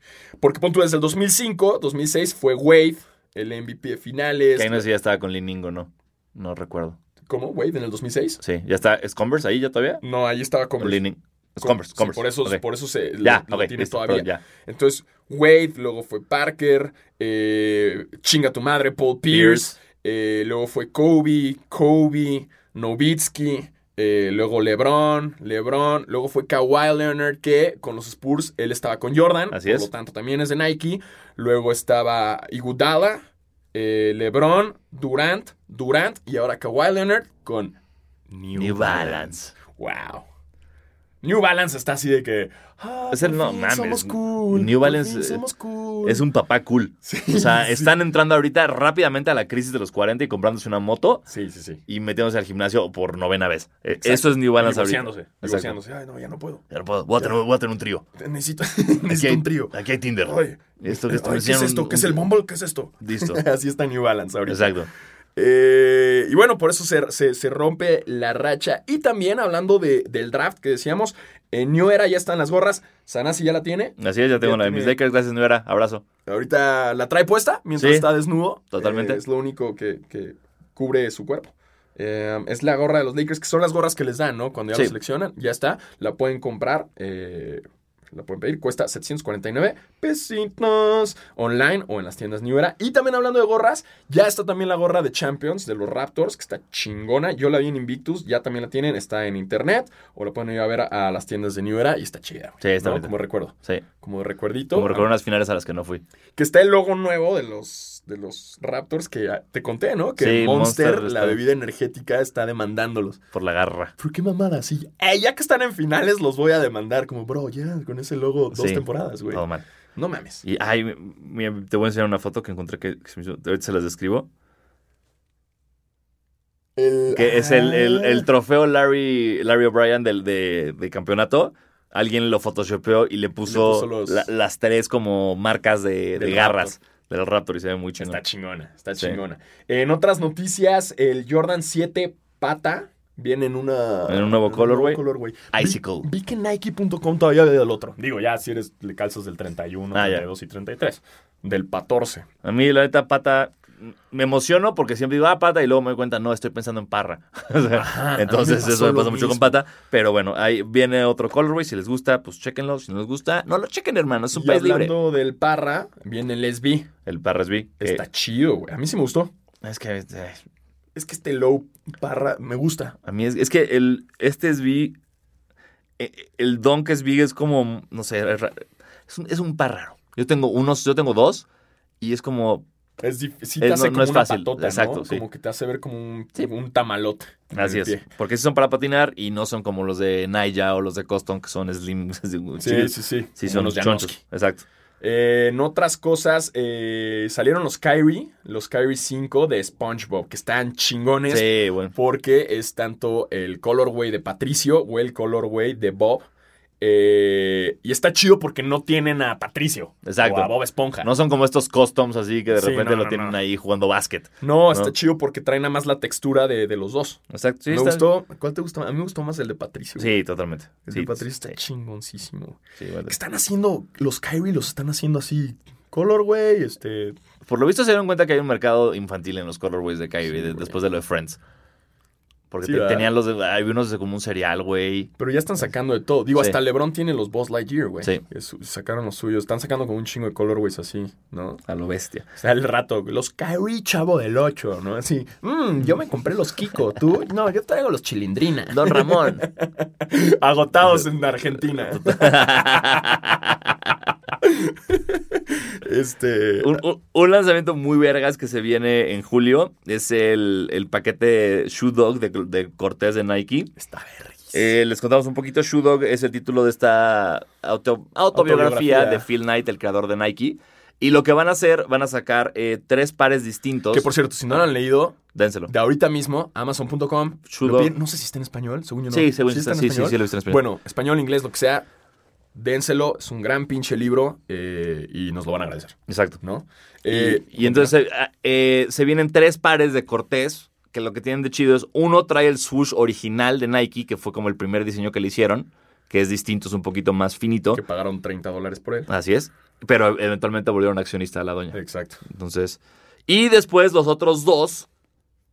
Porque pon tú desde el 2005, 2006 fue Wade, el MVP de finales. Si ya estaba con Liningo, ¿no? No recuerdo. ¿Cómo? ¿Wade en el 2006? Sí, ya está. ¿Es Converse ahí ya todavía? No, ahí estaba ¿O Converse. Es Converse, Sí, Converse. por eso, Ok. por eso se Ya, lo, lo ok, tiene listo, todavía. perdón, ya. Entonces, Wade, luego fue Parker, eh, chinga tu madre, Paul Pierce, eh, luego fue Kobe, Kobe, Nowitzki, eh, luego LeBron, LeBron, luego fue Kawhi Leonard, que con los Spurs él estaba con Jordan, Así por es. lo tanto también es de Nike, luego estaba Iguodala, eh, LeBron, Durant, Durant y ahora Kawhi Leonard con New, New Balance. Balance. Wow. New Balance está así de que. ah, Es el- no, mames. Somos cool. New Balance, somos cool. Es un papá cool. Sí, O sea, sí. están entrando ahorita rápidamente a la crisis de los 40 y comprándose una moto Sí, sí, sí. y metiéndose al gimnasio por novena vez. Eh, Exacto. Eso es New Balance ahorita. Negociándose. Exacto. Negociándose. Ay, no, ya no puedo. Ya no puedo. Voy a, tener, voy a tener un trío. Necesito, (laughs) necesito hay, un trío. Aquí hay Tinder. Oye, Esto que ay, esto ¿qué es esto? ¿Qué es el Bumble? ¿Qué es esto? Listo. (laughs) Así está New Balance ahorita. Exacto. Eh, y bueno, por eso se, se- se rompe la racha. Y también hablando de- del draft que decíamos, en New Era ya están las gorras. Sanasi ya la tiene. Así es, ya tengo Ya la de mis Lakers. Gracias, Nuera. Abrazo. Ahorita la trae puesta mientras Sí, está desnudo. totalmente. Eh, es lo único que, que cubre su cuerpo. Eh, es la gorra de los Lakers, que son las gorras que les dan, ¿no? Cuando ya Sí. lo seleccionan, ya está. La pueden comprar. eh, la pueden pedir. Cuesta 749 pesitos online o en las tiendas New Era. Y también hablando de gorras, ya está también la gorra de Champions de los Raptors, que está chingona. Yo la vi en Invictus, ya también la tienen. Está en internet o la pueden ir a ver a, a las tiendas de New Era y está chida. Sí, está ¿no? Como recuerdo. Sí. Como recuerdito. Como recuerdo unas finales a las que no fui. Que está el logo nuevo de los, de los Raptors que ya te conté, ¿no? Que Sí, Monster, Monster la bebida energética, está demandándolos. Por la garra. ¿Por qué mamada? Sí, eh, ya que están en finales los voy a demandar. Como, bro, ya, con ese logo, dos Sí, temporadas, güey. Todo mal. No mames. Y, ay, mira, te voy a enseñar una foto que encontré que, que se me hizo- ahorita se las describo. El- Que es el, el- el Ah, trofeo Larry, Larry O'Brien del de, de campeonato. Alguien lo photoshopeó y le puso, puso los- la- las tres como marcas de, de garras del Raptor y se ve muy chingón. Está chingona, está Sí. chingona. En otras noticias, el Jordan 7 Pata viene en una... En un nuevo colorway. colorway. Icicle. Vi, vi que Nike.com todavía ve del otro. Digo, ya si eres, le calzas del 31, Ah, ya. 32 y 33. Del 14. A mí, la neta, pata, me emociono porque siempre digo, ah, pata, y luego me doy cuenta, no, estoy pensando en parra. (laughs) O sea, Ajá, a mí entonces me eso me pasa mucho con pata. Pero bueno, ahí viene otro colorway. Si les gusta, pues chéquenlo. Si no les gusta, no lo chequen, hermano. Es un Y país libre. hablando del Parra, viene el SB. El Parra SB. que- Está chido, güey. A mí sí me gustó. es que eh, Es que este low Parra me gusta. a mí es, es que el, este SB, eh, el Donk SB es como, no sé, es, es un, es un. Yo tengo unos, yo tengo dos y es como, Es sí Es- te hace no- no como es una fácil, patota, exacto, ¿no? sí. Como que te hace ver como un, Sí. un tamalote. así es. Porque esos son para patinar y no son como los de Naya o los de Coston que son slim. (laughs) Sí, sí, sí. Sí, son los chonchos. Exacto. Eh, en otras cosas, eh, salieron los Kyrie, los Kyrie 5 de SpongeBob, que están chingones Sí, bueno. porque es tanto el colorway de Patricio o el colorway de Bob. Eh, y está chido porque no tienen a Patricio Exacto. o a Bob Esponja. No son como estos customs así que de Sí, repente no, lo tienen no. ahí jugando básquet. No, está chido porque trae nada más la textura de, de los dos. Exacto. Sí, me está- gustó. ¿Cuál te gustó? A mí me gustó más el de Patricio. Sí, totalmente. El Sí, de Patricio está chingoncísimo. vale. Están haciendo, los Kyrie los están haciendo así, colorway, este... Por lo visto se dieron cuenta que hay un mercado infantil en los colorways de Kyrie de- después de lo de Friends. Porque Sí, te- ¿verdad? tenían los de, hay unos de como un cereal, güey. Pero ya están sacando de todo. Digo, Sí. hasta LeBron tiene los Boss Lightyear, güey. Sí. Es- Sacaron los suyos. Están sacando como un chingo de colorways así, ¿no? A lo bestia. O sea, el rato, los Kyrie chavo del 8, ¿no? Así, "Mm, yo me compré los Kiko, ¿tú? No, yo traigo los Chilindrina. Don Ramón. (laughs) Agotados en Argentina. (laughs) (laughs) este... un, un- un lanzamiento muy vergas que se viene en julio es el, el paquete Shoe Dog de, de Cortés de Nike. Está verguísima. Eh, les contamos un poquito. Shoe Dog es el título de esta auto- autobiografía, Autobiografía. de Phil Knight, el creador de Nike. Y lo que van a hacer, van a sacar eh, tres pares distintos. Que por cierto, si no lo han leído, Dénselo. de ahorita mismo, amazon.com. No sé si está en español, según yo no. Sí, según está está- en sí, sí, español? sí, lo en español. Bueno, español, inglés, lo que sea, dénselo. Es un gran pinche libro eh, y nos lo van a agradecer, Exacto. ¿no? Y- Eh, y, entonces eh, eh, se vienen tres pares de Cortés, que lo que tienen de chido es, uno trae el swoosh original de Nike, que fue como el primer diseño que le hicieron, que es distinto, es un poquito más finito. Que pagaron 30 dólares por él. Así es. Pero eventualmente volvieron accionista a la doña. Exacto. Entonces. Y después los otros dos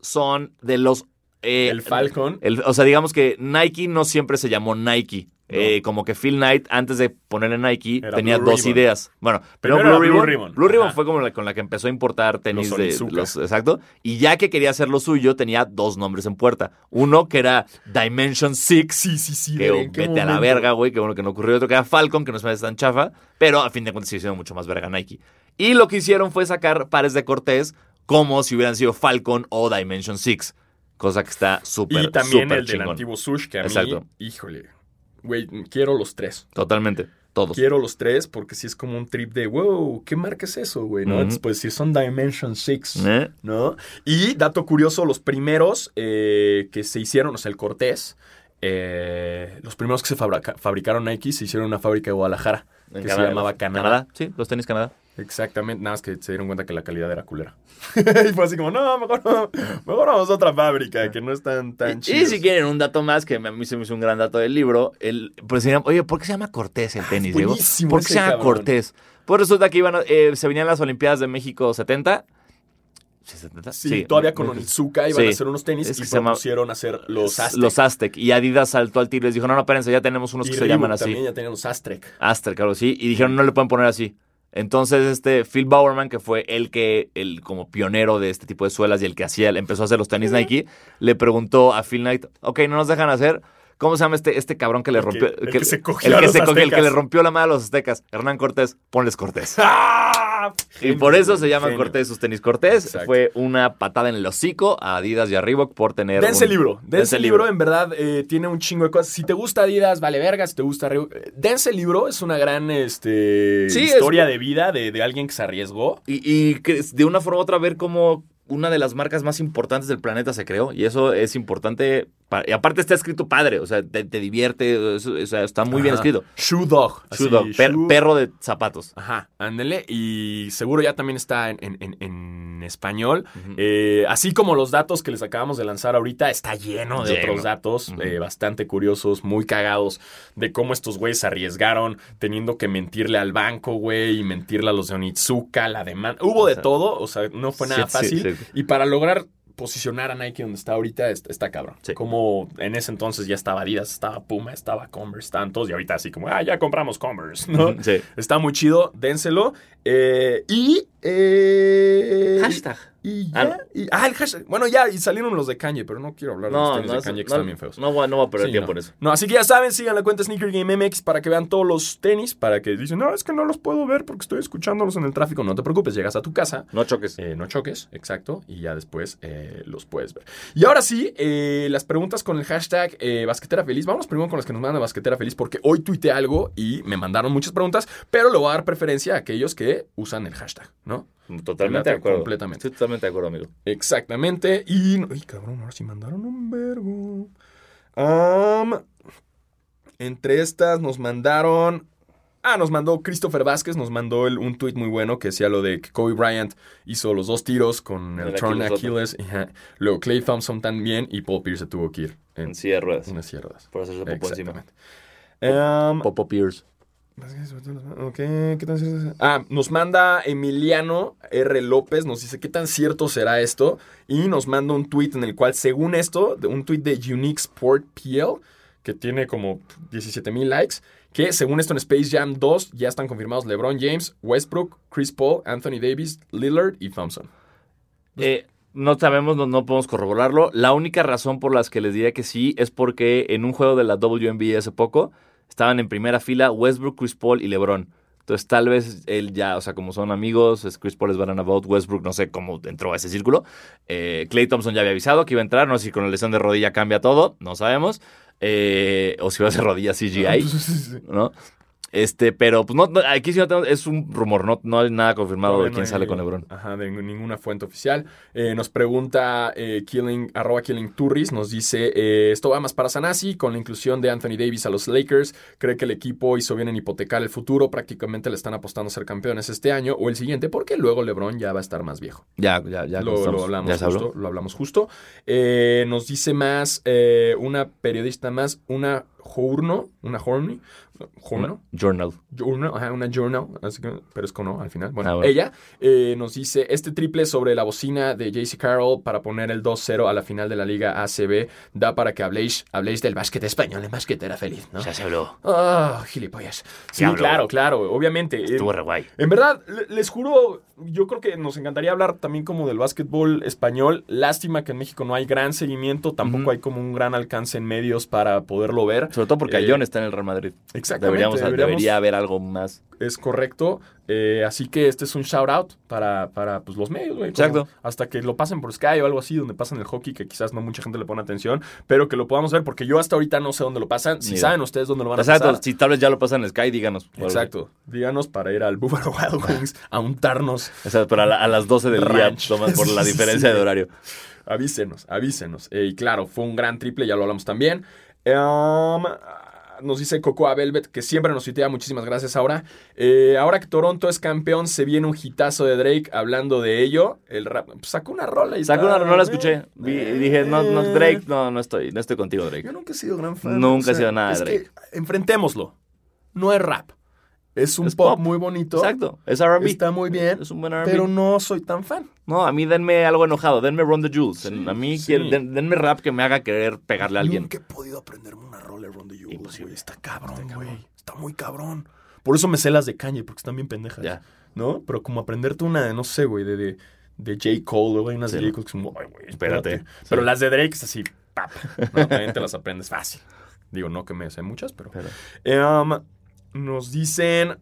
son de los. eh, el Falcon. el- o sea, digamos que Nike no siempre se llamó Nike. No. Eh, como que Phil Knight, antes de ponerle Nike, Era tenía Blue dos Ribbon. ideas. Bueno, Primero Blue, Ribbon. Blue Ribbon fue como la, con la que empezó a importar tenis Los de los. Exacto. Y ya que quería hacer lo suyo, tenía dos nombres en puerta. Uno que era Dimension Six. Sí, sí, sí. Que ¿en qué vete a la verga, güey, que bueno que no ocurrió. Otro que era Falcon, que no se me hace tan chafa. Pero a fin de cuentas se hicieron mucho más verga Nike. Y lo que hicieron fue sacar pares de Cortés como si hubieran sido Falcon o Dimension Six. Cosa que está súper, Y también el del chingón. antiguo Sush, que a mí, Exacto. híjole, güey, quiero los tres. Totalmente. Todos. Quiero los tres porque sí es como un trip de, wow, ¿qué marca es eso, güey? ¿no? Pues sí, son Dimension 6, ¿Eh? ¿no? Y dato curioso, los primeros eh, que se hicieron, o sea, el Cortés, eh, los primeros que se fabrica- fabricaron Nike se hicieron en una fábrica de Guadalajara, En que se llamaba Canadá. Sí, los tenis Canadá. Exactamente, nada más que se dieron cuenta que la calidad era culera. (laughs) y fue así como, no, mejor, no, mejor vamos a otra fábrica, que no están tan Y, chidos. y si quieren un dato más, que a mí se me hizo un gran dato del libro, el, pues llama- oye, ¿por qué se llama Cortés el tenis, Diego? ¿Por qué se llama cabrón. Cortés? Pues resulta que iban, eh, se venían las Olimpiadas de México 70. ¿Sí, 70? Sí, todavía con Onizuka iban Sí. a hacer unos tenis Es y se llama- propusieron hacer los Aztec. Los Aztec. Y Adidas saltó al tiro y les dijo, no, no, espérense, ya tenemos unos Y que se llaman así. También ya tenían los Aztec. Aztec, algo así. Y dijeron, no le pueden poner así. Entonces, este Phil Bowerman, que fue el que, el como pionero de este tipo de suelas y el que hacía, empezó a hacer los tenis Nike, le preguntó a Phil Knight, ok, no nos dejan hacer. ¿Cómo se llama este, este cabrón que le El que- rompió? el que se cogió el que se cogió- el que le rompió la mano a los aztecas. Hernán Cortés, ponles Cortés. (laughs) ¡Ah! Y por eso se llaman. Cortés sus tenis Cortés. Exacto. Fue una patada en el hocico a Adidas y a Reebok por tener. Dense un- libro. Dense libro, en verdad, eh, tiene un chingo de cosas. Si te gusta Adidas, vale verga. Si te gusta Reebok, eh, Dense libro. Es una gran este, Sí, historia es- de vida de, de alguien que se arriesgó. Y, y que de una forma u otra ver cómo una de las marcas más importantes del planeta se creó y eso es importante. y aparte está escrito padre, o sea, te, te divierte, o sea, está muy bien escrito. Shoe Dog. Shoe dog, per- shoe- perro de zapatos. Ajá, ándele. Y seguro ya también está en, en- en- en español. Eh, así como los datos que les acabamos de lanzar ahorita, está lleno de Lleno. otros datos eh, bastante curiosos, muy cagados, de cómo estos güeyes se arriesgaron teniendo que mentirle al banco, güey, y mentirle a los de Onitsuka, la demanda. Hubo de O sea, todo, o sea, no fue nada sí, sí, fácil. Y para lograr posicionar a Nike donde está ahorita, está, está cabrón. Sí. Como en ese entonces ya estaba Adidas, estaba Puma, estaba Converse, estaban todos, y ahorita así como, ah, ya compramos Converse, ¿no? Sí. Está muy chido, dénselo. Eh, y. eh, Hashtag. Y Ah, ya. y- ah, el hashtag. Bueno, ya, y salieron los de Kanye, pero no quiero hablar de los tenis no, de Kanye que no, están bien feos. no, voy a- no voy a perder Sí, tiempo en eso. No, así que ya saben, sigan la cuenta Sneaker Game MX para que vean todos los tenis, para que dicen, no, es que no los puedo ver porque estoy escuchándolos en el tráfico. No te preocupes, llegas a tu casa, No choques. eh, no choques, exacto, y ya después eh, los puedes ver. Y ahora sí, eh, las preguntas con el hashtag Basquetera Feliz. Vamos primero con las que nos mandan Basquetera Feliz, porque hoy tuiteé algo y me mandaron muchas preguntas, pero le voy a dar preferencia a aquellos que usan el hashtag, ¿no? Totalmente de acuerdo. Completamente. Estoy totalmente de acuerdo, amigo. Exactamente. Y. Ay, cabrón, ahora sí mandaron un verbo. Entre estas nos mandaron. Ah, nos mandó Christopher Vázquez, nos mandó el- un tuit muy bueno que decía lo de que Kobe Bryant hizo los dos tiros con el, El Tron Aquiles Achilles. Luego Clay Thompson también y Paul Pierce se tuvo que ir en En silla de ruedas. Por hacerse popó encima. Exactamente. Am, Popo Pierce. Ok, ¿qué tan cierto es? Ah, nos manda Emiliano R. López, nos dice qué tan cierto será esto. Y nos manda un tweet en el cual, según esto, un tweet de Unique Sport PL, que tiene como 17 mil likes, que según esto en Space Jam 2 ya están confirmados LeBron James, Westbrook, Chris Paul, Anthony Davis, Lillard y Thompson. Eh, no sabemos, no, no podemos corroborarlo. La única razón por las que les diría que sí es porque en un juego de la WNBA hace poco estaban en primera fila Westbrook, Chris Paul y LeBron. Entonces tal vez él ya, o sea, como son amigos, es Chris Paul es Banana Westbrook no sé cómo entró a ese círculo. Eh, Clay Thompson ya había avisado que iba a entrar, no sé si con la lesión de rodilla cambia todo, no sabemos. Eh, o si va a ser rodilla CGI. (laughs) ¿no? Este, pero pues no, no, aquí sí no es un rumor, no, no hay nada confirmado de quién hay- sale con LeBron. Ajá, de ninguna fuente oficial. Eh, nos pregunta eh, Killing, arroba Killing Turris, nos dice, eh, esto va más para Sanasi, con la inclusión de Anthony Davis a los Lakers, cree que el equipo hizo bien en hipotecar el futuro, prácticamente le están apostando a ser campeones este año o el siguiente, porque luego LeBron ya va a estar más viejo. Ya, ya, ya. lo, hablamos Ya justo, lo hablamos justo. Nos dice más una periodista más, una Journo, una Journal. Journal, ajá, una journal, así que, pero es con O al final. Bueno, Ah, bueno. ella eh, nos dice, este triple sobre la bocina de JC Carroll para poner el 2-0 a la final de la Liga ACB da para que habléis, habléis del básquet español, el básquet era feliz, ¿no? Ya se habló. Ah, gilipollas. Sí, claro, claro, obviamente. Eh, Estuvo re guay. en verdad, le- les juro, yo creo que nos encantaría hablar también como del básquetbol español. Lástima que en México no hay gran seguimiento, tampoco hay como un gran alcance en medios para poderlo ver. Sobre todo porque Eh, Ayón está en el Real Madrid. Exactamente. Deberíamos, deberíamos- Debería haber algo más. es correcto. Eh, así que este es un shout out para, para pues, los medios, güey. Exacto. Hasta que lo pasen por Sky o algo así, donde pasan el hockey, que quizás no mucha gente le pone atención, pero que lo podamos ver, porque yo hasta ahorita no sé dónde lo pasan. Si saben ustedes dónde lo van a Exacto, pasar. si tal vez ya lo pasan en Sky, díganos. Exacto. Díganos para ir al (laughs) Buffalo Wild Wings a untarnos. Exacto, pero a, la- a las 12 del Ranch. día, por la (laughs) diferencia sí. de horario. Avísenos, avísenos. Eh, y claro, fue un gran triple, ya lo hablamos también. Um, nos dice Cocoa Velvet, que siempre nos citea, muchísimas gracias ahora. Eh, ahora que Toronto es campeón, se viene un hitazo de Drake hablando de ello. El rap, pues, sacó una rola y Sacó una, no la escuché. eh, Vi- y dije, no, no. Drake, no, no estoy, no estoy contigo, Drake. Yo nunca he sido gran fan. Nunca he sido nada de Drake. que enfrentémoslo. No es rap. Es un Es pop, pop. muy bonito. Exacto, es R&B. Está muy bien. Es un buen R&B. Pero no soy tan fan. No, a mí denme algo enojado, denme Run the Jules. Sí, a mí sí. quiero- den- denme rap que me haga querer pegarle a alguien. Nunca he podido aprenderme una rola de Ron the Jules, güey. Está cabrón, güey. Está muy cabrón. Por eso me sé las de Kanye, porque están bien pendejas. Ya. ¿No? Pero como aprenderte una, no sé, güey, de, de, de J. Cole, güey, unas Sí, de. J. Cole que son, ay, güey, Espérate. espérate. Pero las de Drake es así, pap. ¿no? (laughs) También te las aprendes fácil. Digo, no que me sé muchas, pero... Pero- Eh, um, nos dicen...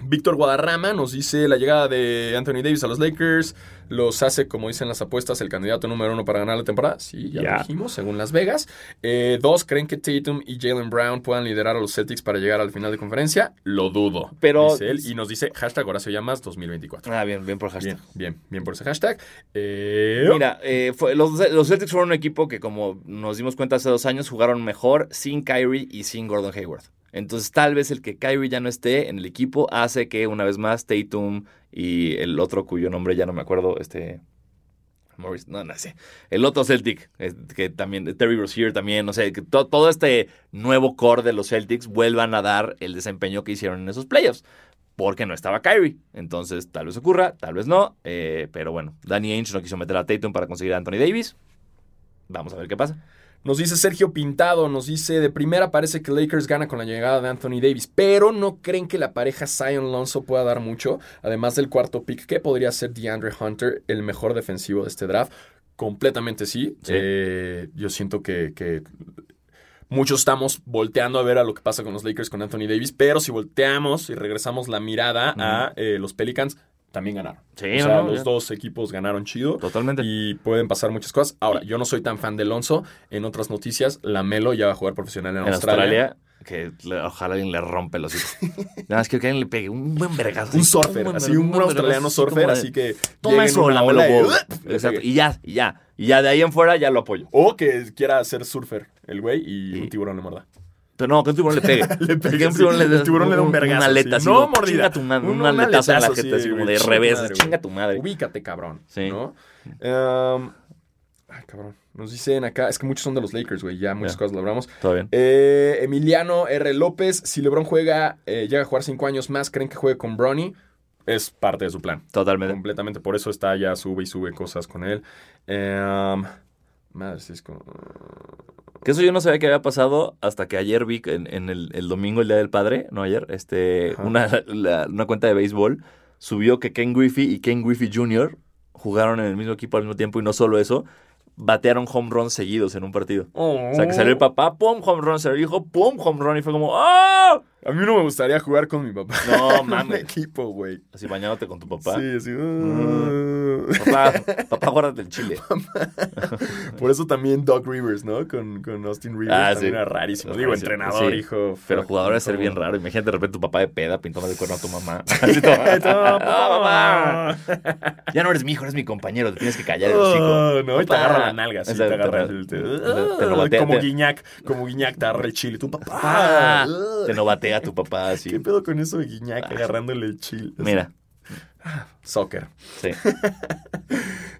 Víctor Guadarrama nos dice la llegada de Anthony Davis a los Lakers los hace, como dicen las apuestas, el candidato número uno para ganar la temporada. Sí, ya, lo dijimos, según Las Vegas. Eh, dos, ¿creen que Tatum y Jalen Brown puedan liderar a los Celtics para llegar al final de conferencia? Lo dudo. Pero- dice él, y nos dice hashtag Horacio Llamas 2024. Ah, bien, bien por hashtag. Bien, bien, bien por ese hashtag. Eh, Mira, eh, fue- los, los Celtics fueron un equipo que, como nos dimos cuenta hace dos años, jugaron mejor sin Kyrie y sin Gordon Hayward. Entonces, tal vez el que Kyrie ya no esté en el equipo hace que, una vez más, Tatum y el otro cuyo nombre ya no me acuerdo, este. Morris, no, no. El otro Celtic, que también, Terry Rozier también, no sé, que to- todo este nuevo core de los Celtics vuelvan a dar el desempeño que hicieron en esos playoffs. Porque no estaba Kyrie. Entonces, tal vez ocurra, tal vez no. eh, pero bueno, Danny Ainge no quiso meter a Tatum para conseguir a Anthony Davis. Vamos a ver qué pasa. Nos dice Sergio Pintado, nos dice, de primera parece que Lakers gana con la llegada de Anthony Davis, pero no creen que la pareja Zion Lonzo pueda dar mucho, además del cuarto pick, que podría ser DeAndre Hunter, el mejor defensivo de este draft. Completamente sí. Sí. Eh, yo siento que, que muchos estamos volteando a ver a lo que pasa con los Lakers con Anthony Davis, pero si volteamos y regresamos la mirada a eh, los Pelicans, también ganaron. Sí, o sea, no, los dos equipos ganaron chido. Totalmente. Y pueden pasar muchas cosas. Ahora, yo no soy tan fan de Alonso. En otras noticias, Lamelo ya va a jugar profesional en, en Australia. Australia, que le- ojalá alguien le rompe los hijos. (laughs) Nada más que alguien le pegue un buen vergazo. Un surfer, buen así un buen australiano surfer, así que Toma eso, la ola y- (laughs) Exacto. Y ya, y ya. Y ya de ahí en fuera ya lo apoyo. O que quiera ser surfer el güey y un tiburón le morda. Pero no, que un tiburón le pegue. (laughs) Le pegue, Que un sí. le, El tiburón le da un vergazo, Una aleta sí. así. No mordida. Chinga tu madre. Un- Un, un aletazo en la jeta, sí, así como de revés. madre, Chinga tu madre. Ubícate, cabrón. Sí. ¿no? Um, ay, cabrón. Nos dicen acá, es que muchos son de los Lakers, güey. Ya muchas cosas lo hablamos. Todo bien. Eh, Emiliano R. López, si LeBron juega, eh, llega a jugar cinco años más, ¿creen que juegue con Bronny? Es parte de su plan. Totalmente. Completamente, por eso está ya, sube y sube cosas con él. Em, madre, sí es como... Que eso yo no sabía que había pasado hasta que ayer vi en, en el, el domingo, el Día del Padre, no ayer, este, Ajá. una, la- una cuenta de béisbol subió que Ken Griffey y Ken Griffey Jr. jugaron en el mismo equipo al mismo tiempo y no solo eso, batearon home runs seguidos en un partido. O sea, que salió el papá, pum, home run, salió el hijo, pum, home run y fue como, ¡ah! A mí no me gustaría jugar con mi papá. No, (laughs) mames. equipo, güey. Así bañándote con tu papá. Sí, sí. Papá, papá, guárdate el chile. (laughs) Por eso también Doc Rivers, ¿no? Con, con Austin Rivers. Ah, también sí. era rarísimo. Digo, rarísimo. entrenador, Sí. hijo. Pero jugador debe ser bien raro. Imagínate de repente tu papá de peda pintando el cuerno a tu mamá. (laughs) Así. Ah, papá. Ya no eres mi hijo, eres mi compañero. Te tienes que callar el hocico. Oh, no, y te agarra la nalga, sí, te agarra te- el... te- te- te batea, como te- Guiñac, como Guiñac te agarra el chile. Tu papá. Ah, Ugh. Batea tu papá (laughs) así. ¿Qué pedo con eso de Guiñac agarrándole el? Mira, Soccer. sí. (laughs)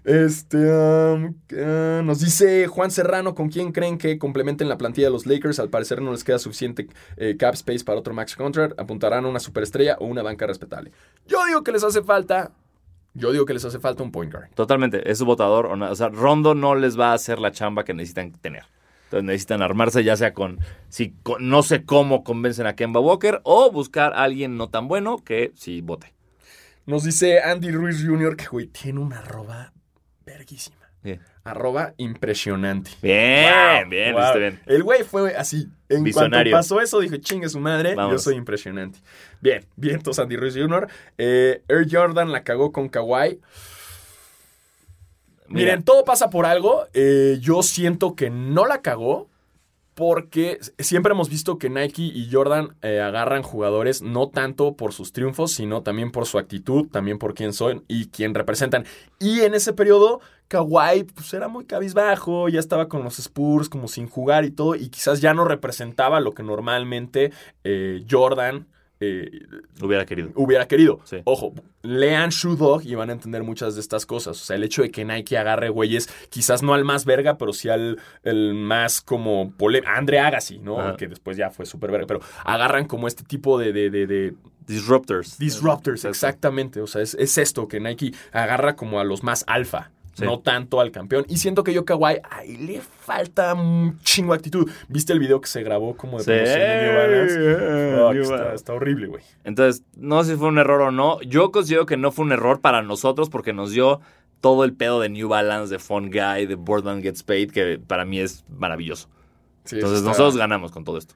Este, um, ah, nos dice Juan Serrano, ¿con quién creen que complementen la plantilla de los Lakers? Al parecer no les queda suficiente eh, cap space para otro max contract. Apuntarán a una superestrella o una banca respetable. Yo digo que les hace falta, yo digo que les hace falta un point guard. Totalmente. Es su votador. O, no- o sea, Rondo no les va a hacer la chamba que necesitan tener. Entonces necesitan armarse ya sea con, si con- no sé cómo convencen a Kemba Walker o buscar a alguien no tan bueno que sí vote. Nos dice Andy Ruiz Jr. que, güey, tiene una arroba verguísima. Bien, Arroba impresionante. bien, Wow, bien, wow. bien. El güey fue así. En Visionario. cuanto pasó eso, dije, chingue su madre, yo soy impresionante. Bien, bien, entonces Andy Ruiz Jr. Eh, Air Jordan la cagó con Kawhi. Mira, Miren, todo pasa por algo. Eh, yo siento que no la cagó. Porque siempre hemos visto que Nike y Jordan eh, agarran jugadores no tanto por sus triunfos, sino también por su actitud, también por quién son y quién representan. Y en ese periodo, Kawhi pues, era muy cabizbajo, ya estaba con los Spurs como sin jugar y todo, y quizás ya no representaba lo que normalmente eh, Jordan eh, hubiera querido. hubiera querido. Sí. Ojo, lean Shoe Dog y van a entender muchas de estas cosas. O sea, el hecho de que Nike agarre güeyes, quizás no al más verga, pero sí al el más como pole Andre Agassi, ¿no? Ajá. Que después ya fue súper verga. Pero agarran como este tipo de, de, de, de Disruptors. disruptors, exactamente. O sea, es, es esto que Nike agarra como a los más alfa. Sí. No tanto al campeón. Y siento que yo Kawhi, ahí le falta un chingo de actitud. ¿Viste el video que se grabó como de Sí. promoción de New Balance? Fuck, New está, está horrible, güey. Entonces, no sé si fue un error o no. Yo considero que no fue un error para nosotros porque nos dio todo el pedo de New Balance, de Fun Guy, de Boardman Gets Paid, que para mí es maravilloso. Sí, Entonces, está- nosotros ganamos con todo esto.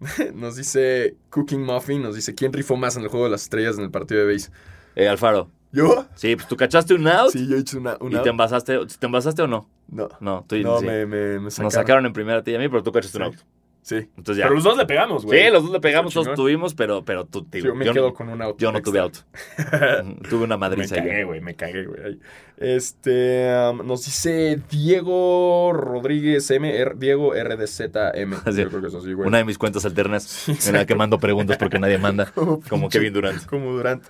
(laughs) nos dice Cooking Muffin, nos dice, ¿quién rifó más en el juego de las estrellas en el partido de base? Eh, Alfaro. ¿Yo? Sí, pues tú cachaste un out Sí, yo he hecho una... y una te envasaste. ¿Te envasaste o no? No, No, tú no sí. me, me, me sacaron. Nos sacaron en primera a ti y a mí, pero tú cachaste un Sí. out. Sí. Entonces ya. Pero los dos le pegamos, güey. sí, los dos le pegamos, todos tuvimos, pero, pero tú, Sí, digo, yo me yo, quedo no, con un out. yo no tuve out. tuve una (laughs) Me madriza yo. cagué, güey, me cagué, güey. Este, um, nos dice Diego Rodríguez M, R- Diego RDZM. Así. (laughs) Yo creo que es así, güey. Una de mis cuentas alternas Sí, en la que mando preguntas porque nadie manda. (laughs) Como Como pinche- Kevin Durant. Como Durant.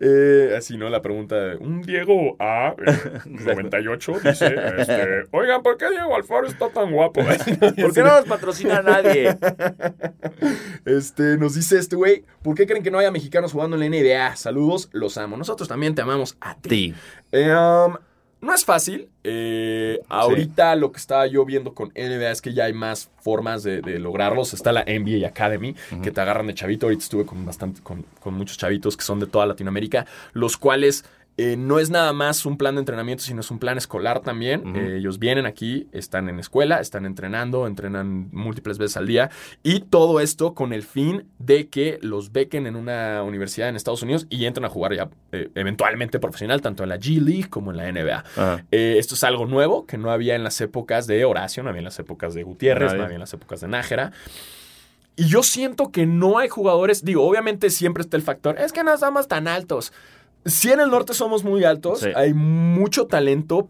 Eh, así, ¿no? La pregunta de un Diego A, eh, (laughs) 98, dice, este, oigan, ¿por qué Diego Alfaro está tan guapo? (laughs) ¿Por qué no nos patrocina a nadie? (laughs) Este, nos dice este güey, ¿por qué creen que no haya mexicanos jugando en la NBA? Saludos, los amo. Nosotros también te amamos a ti. Sí. Eh, um, no es fácil. Eh, ahorita lo que estaba yo viendo con NBA es que ya hay más formas de, de lograrlos. Está la NBA Academy, que te agarran de chavito. Ahorita estuve con bastante, con, con muchos chavitos que son de toda Latinoamérica, los cuales eh, no es nada más un plan de entrenamiento, sino es un plan escolar también. Eh, ellos vienen aquí, están en escuela, están entrenando, entrenan múltiples veces al día. Y todo esto con el fin de que los bequen en una universidad en Estados Unidos y entren a jugar ya eh, eventualmente profesional, tanto en la G League como en la NBA. Esto es algo nuevo que no había en las épocas de Horacio, no había en las épocas de Gutiérrez, Nadie. no había en las épocas de Nájera. Y yo siento que no hay jugadores, digo, obviamente siempre está el factor, es que no somos tan altos. Sí en el norte somos muy altos, Sí. hay mucho talento,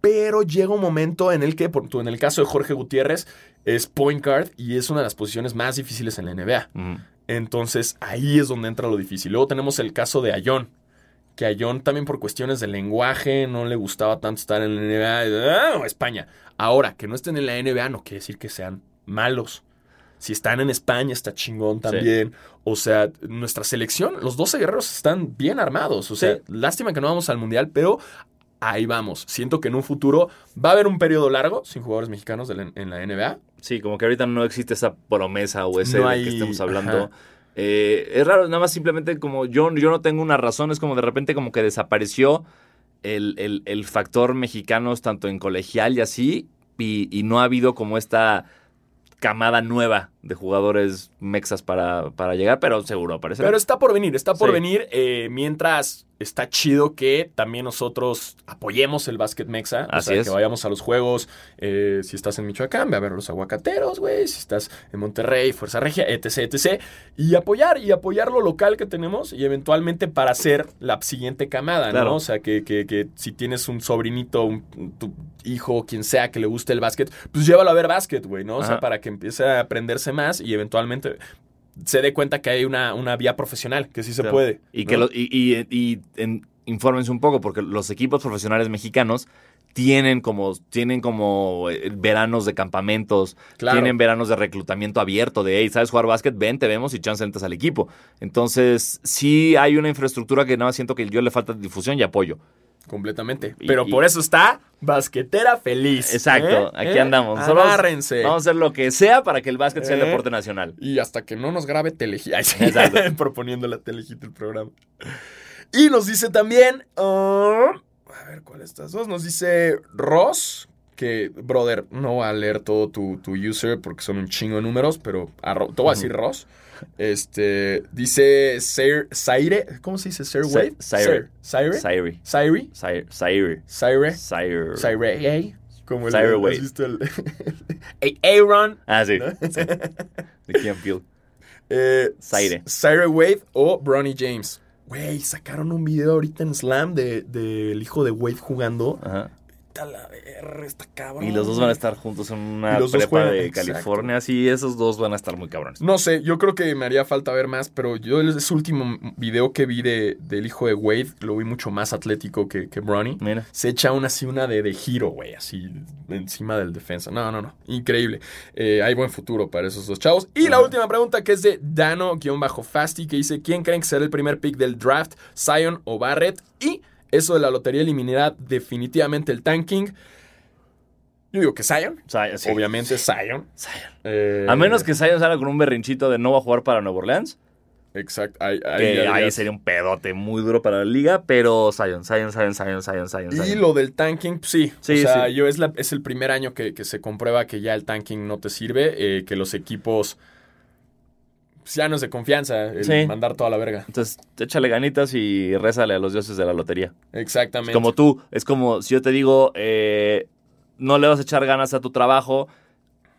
pero llega un momento en el que, por, en el caso de Jorge Gutiérrez, es point guard y es una de las posiciones más difíciles en la NBA. Entonces ahí es donde entra lo difícil. Luego tenemos el caso de Ayón. Que Ayón también por cuestiones de lenguaje no le gustaba tanto estar en la NBA. ¡Ah! España. Ahora, que no estén en la NBA no quiere decir que sean malos. Si están en España está chingón también. O sea, nuestra selección, los 12 guerreros están bien armados. O sea, Sí. lástima que no vamos al Mundial, pero ahí vamos. Siento que en un futuro va a haber un periodo largo sin jugadores mexicanos la- en la NBA. Sí, como que ahorita no existe esa promesa o ese No hay- que estemos hablando. ajá. Eh, es raro, nada más simplemente como yo, yo no tengo una razón, es como de repente como que desapareció el, el- el factor mexicanos tanto en colegial y así, y, y no ha habido como esta camada nueva de jugadores mexas para, para llegar, pero seguro aparecerá. Pero está por venir, está por Sí. venir. eh, mientras está chido que también nosotros apoyemos el básquet mexa. o Así sea, es. que vayamos a los juegos. eh, si estás en Michoacán, ve a ver a los aguacateros, güey. Si estás en Monterrey, Fuerza Regia, etc, etc. Y apoyar, y apoyar lo local que tenemos y eventualmente para hacer la siguiente camada, Claro. ¿no? O sea, que, que- que si tienes un sobrinito, un, tu hijo, quien sea que le guste el básquet, pues llévalo a ver básquet, güey, ¿no? O sea, Ajá. para que empiece a aprenderse más y eventualmente se dé cuenta que hay una, una vía profesional, que sí se Claro. puede. Y ¿no? que lo- y, y- y en- infórmense un poco, porque los equipos profesionales mexicanos tienen como, tienen como eh, veranos de campamentos, Claro. tienen veranos de reclutamiento abierto, de, hey, ¿sabes jugar básquet? Ven, te vemos y chance entras al equipo. Entonces, sí hay una infraestructura que nada más siento que yo le falta difusión y apoyo. Completamente. Y- Pero y- por eso está Basquetera Feliz. Exacto, ¿eh? aquí ¿eh? andamos. Solo- Agárrense. Vamos a hacer lo que sea para que el básquet sea el ¿Eh? deporte nacional. Y hasta que no nos grabe sí. Exacto. (laughs) Proponiendo la Telehit el programa. Y nos dice también. ah, a ver, ¿cuál de estas dos? Nos dice Ross. Que, brother, no voy a leer todo tu, tu user porque son un chingo de números, pero a te voy a decir Ross. Este, dice Saire, ¿cómo se dice? Sir Sa- Wade? Saire. Saire. Saire. Sair. Sair. Sire. Sair. Sire. ¿eh? Como el ¿has visto el- (laughs) Aaron. Ah, sí. De (laughs) and Peele. Eh, Zaire. Zaire Wade o Bronny James. Güey, sacaron un video ahorita en Slam del de, del hijo de Wade jugando. Ajá. Está la verga, está cabrón. Y los dos van a estar juntos en una prepa juegan, de exacto. California. Sí, esos dos van a estar muy cabrones. No sé, yo creo que me haría falta ver más, pero yo ese último video que vi de, del hijo de Wade lo vi mucho más atlético que, que Bronny. Mira. Se echa una así, una de, de giro, güey, así encima del defensa. No, no, no. Increíble. Eh, hay buen futuro para esos dos chavos. Y la última pregunta que es de Dano-Fasti, que dice: ¿Quién creen que será el primer pick del draft? ¿Zion o Barrett? Y eso de la lotería eliminará definitivamente el tanking. Yo digo que Zion. Sí. Obviamente Zion. Zion. Eh, A menos que Zion salga con un berrinchito de no va a jugar para Nueva Orleans. Exacto. Ahí, ahí sería un pedote muy duro para la liga. Pero Zion, Zion, Zion, Zion, Zion, Zion, Y lo del tanking, pues, sí. Sí, o sea, sí. yo es, la- es el primer año que, que se comprueba que ya el tanking no te sirve, eh, que los equipos pues, ya no es de confianza el Sí. mandar toda la verga. Entonces, échale ganitas y rézale a los dioses de la lotería. Exactamente. Es como tú, es como si yo te digo, eh, no le vas a echar ganas a tu trabajo,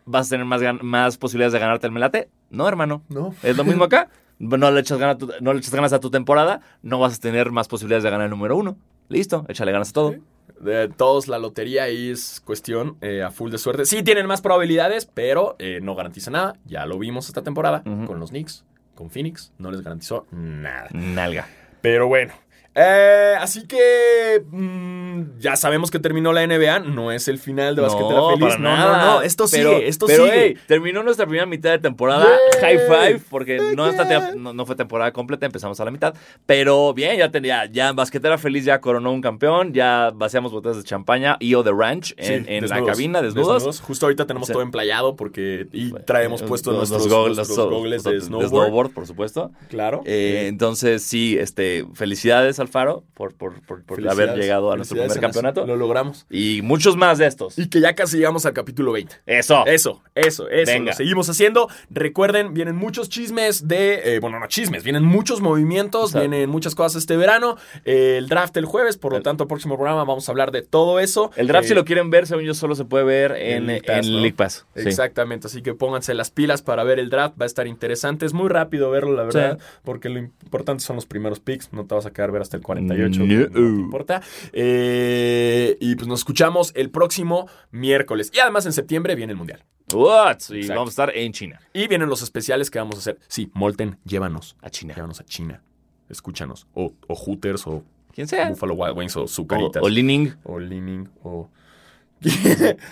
vas a tener más, más posibilidades de ganarte el melate. No, hermano. No. Es lo mismo (laughs) acá. No le, echas ganas a tu, no le echas ganas a tu temporada, no vas a tener más posibilidades de ganar el número uno. Listo, échale ganas a todo. De todos, la lotería ahí es cuestión eh, a full de suerte. Sí tienen más probabilidades, pero eh, no garantiza nada. Ya lo vimos esta temporada con los Knicks, con Phoenix. No les garantizó nada. Nalga. Pero bueno. Eh, así que mm, ya sabemos que terminó la NBA. No es el final de Basquetera Feliz. para no, nada. no, no. Esto Pero- sigue, esto pero, sigue. hey, terminó nuestra primera mitad de temporada. High five, porque no, no, no fue temporada completa, empezamos a la mitad. Pero bien, ya tenía, ya Basquetera Feliz ya coronó un campeón, ya vaciamos botellas de champaña y o de ranch en, Sí, en la cabina, desnudos. Justo ahorita tenemos Sí. todo emplayado porque y traemos puestos Los- nuestros, los- gogles los- de snowboard. por supuesto. Claro. Eh, entonces, sí, este, felicidades, Alfaro, por, por, por, por haber llegado a nuestro primer campeonato. Lo logramos. Y muchos más de estos. Y que ya casi llegamos al capítulo 20. Eso. Eso, eso, eso. Venga. Lo seguimos haciendo. Recuerden, vienen muchos chismes de. eh, bueno, no chismes, vienen muchos movimientos, Exacto. vienen muchas cosas este verano. Eh, el draft el jueves, por lo El- tanto, el próximo programa vamos a hablar de todo eso. El draft, Eh, si lo quieren ver, según yo, solo se puede ver en, en League en Pass, ¿no? League Pass. Sí. Exactamente, así que pónganse las pilas para ver el draft, va a estar interesante, es muy rápido verlo, la verdad, porque lo importante son los primeros picks, no te vas a quedar ver hasta el 48, No. importa. Eh, y pues nos escuchamos el próximo miércoles. Y además en septiembre viene el Mundial. What? Y Exacto. vamos a estar en China. Y vienen los especiales que vamos a hacer. Sí, Molten, llévanos. A China. Llévanos a China. Escúchanos. O, o Hooters, o ¿Quién sea? Buffalo Wild Wings, o O, Zucaritas. o Lining. o Leaning, o...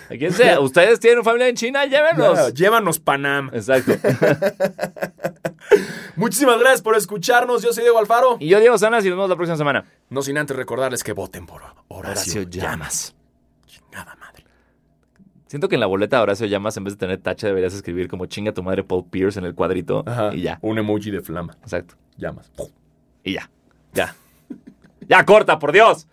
¿A ¿Quién sea? ¿Ustedes tienen familia en China? Llévenos. Llévanos Panam. Exacto. (laughs) Muchísimas gracias por escucharnos. Yo soy Diego Alfaro. y yo, Diego Sanas, y nos vemos la próxima semana. No sin antes recordarles que voten por Horacio, Horacio Llamas. Chingada madre. Siento que en la boleta de Horacio Llamas, en vez de tener tache, deberías escribir como chinga tu madre Paul Pierce en el cuadrito. Ajá. Y ya. Un emoji de flama. Exacto. Llamas. Y ya. Ya. Ya, corta, por Dios.